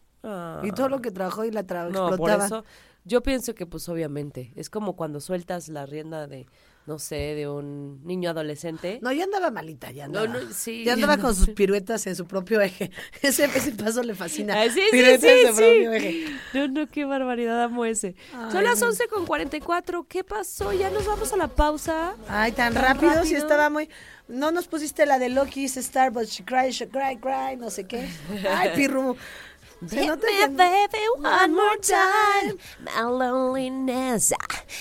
y todo lo que trabajó y la tra- No, por explotaba. eso yo pienso que pues obviamente es como cuando sueltas la rienda de, no sé, de un niño adolescente. No, ya andaba malita, ya andaba. no, sí. Ya andaba con sus piruetas en su propio eje. <laughs> Ese, ese paso le fascina. Sí, sí, Piruetas sí, en su propio eje. No, no, qué barbaridad, amo ese. Ay, Son las no. 11 con 44. ¿Qué pasó? ¿Ya nos vamos a la pausa? Ay, tan, ¿Tan rápido, si rápido? estaba muy... No nos pusiste la de Loki's Star, but she cry, she cry, cry, no sé qué. Ay, Pirru. Se nota me, que- baby, one more time. My loneliness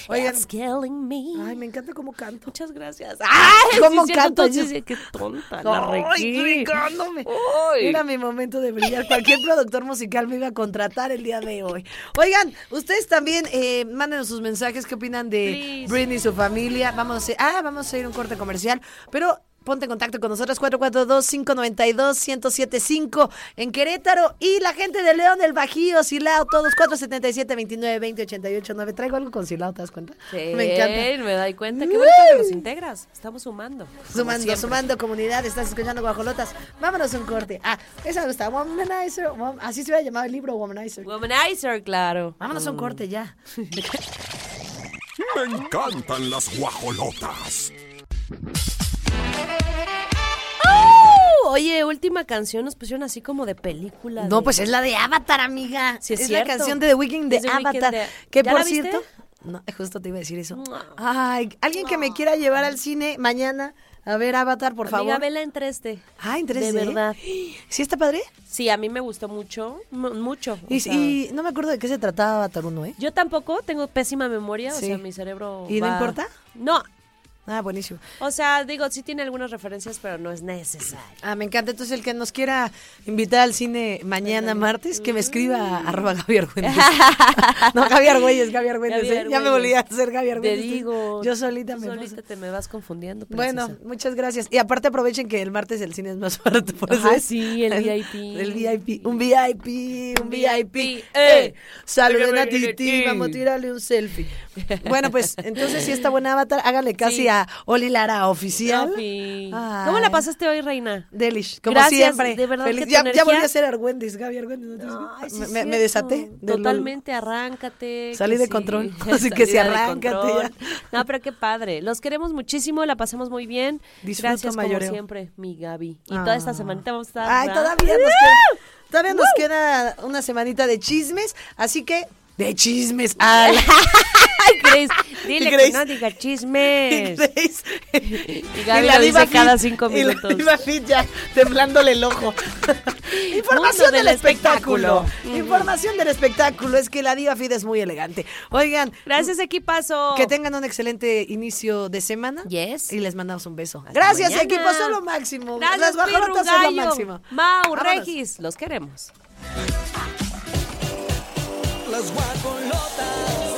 Oigan. is killing me. Ay, me encanta cómo canto. Muchas gracias. ¡Ay! ¿Cómo sí, canto cierto, yo? sí, qué tonta, la Ay. Era mi momento de brillar. Cualquier productor musical me iba a contratar el día de hoy. Oigan, ustedes también eh, mándenos sus mensajes. ¿Qué opinan de Please. Britney y su familia? Vamos a ah, vamos a ir a un corte comercial, pero ponte en contacto con nosotros 442-592-1075 en Querétaro y la gente de León del Bajío, Silao, todos 477-29-20-88-9. Traigo algo con Silao, ¿te das cuenta? Sí, Me encanta. me doy cuenta. Qué bonito que los integras. Estamos sumando. Sumando, siempre. sumando comunidad, estás escuchando guajolotas. Vámonos a un corte. Ah, esa me gusta. Womanizer. wom- así se va a llamar el libro, Womanizer. Womanizer, claro. Vámonos a un Mm. corte ya. <laughs> Me encantan las guajolotas. Oye, última canción nos pusieron así como de película. No, de- pues es la de Avatar, amiga. Sí, es la cierto. canción de The Weeknd de Es The Avatar. de- Que ¿Ya por la cierto. No, justo te iba a decir eso. Ay, alguien que me quiera llevar al cine mañana a ver Avatar, por Amiga, favor. vela en 3D. Ah, en 3D. De verdad. ¿Sí está padre? Sí, a mí me gustó mucho, mu- mucho. Y, sea, y no me acuerdo de qué se trataba Avatar 1, ¿eh? Yo tampoco, tengo pésima memoria, o sea, mi cerebro ¿Y no importa? No, Ah, buenísimo. o sea, digo, sí tiene algunas referencias, pero no es necesario. Ah, me encanta. Entonces, el que nos quiera invitar al cine mañana martes, que me escriba a Mm. arroba Gaby Argüelles. <laughs> no, Gaby Argüelles, Gaby Argüelles. Gaby ¿eh? Ya me volví a ser Gaby Te Argüelles. digo. Yo solita me solita te me vas confundiendo. Bueno, princesa. muchas gracias. Y aparte aprovechen que el martes el cine es más barato. Por eso Ah, sí, el VIP. El VIP. Un VIP, un VIP. eh. ¡Eh! Saluden a Titi, vamos a tirarle un selfie. Bueno, pues entonces si está buena avatar, háganle casi Sí. Oli Lara oficial. Ay. ¿Cómo la pasaste hoy, reina? Delish, como Gracias, siempre. de verdad Feliz- ya, ya volví a ser Argüendis, Gaby Argüendis. ¿no te digo? Ay, sí me, me- desaté. de lo- Totalmente, arráncate. Salí de sí. control. <laughs> Así que sí, arráncate ya. No, pero qué padre. Los queremos muchísimo, la pasamos muy bien. Disfruto Gracias mayoreo. como siempre, mi Gaby. Y toda esta Ah. semanita vamos a estar... Ay, todavía nos queda, todavía nos queda una semanita de chismes, así que de chismes. a la- <laughs> Ay, Grace, dile Grace. que no diga <laughs> chismes. Grace. Y Gaby lo dice cada cinco y la minutos. Diva Fit ya temblándole el ojo. <laughs> Información del, del espectáculo. espectáculo. Información del espectáculo. Es que la Diva Fit es muy elegante. Oigan. Gracias, equipazo. Que tengan un excelente inicio de semana. Yes. Y les mandamos un beso. Hasta Gracias, mañana. equipo. Son lo máximo. Gracias, Las Pirru, son lo máximo. Mau, Vámonos. Regis, los queremos. Las guajolotas.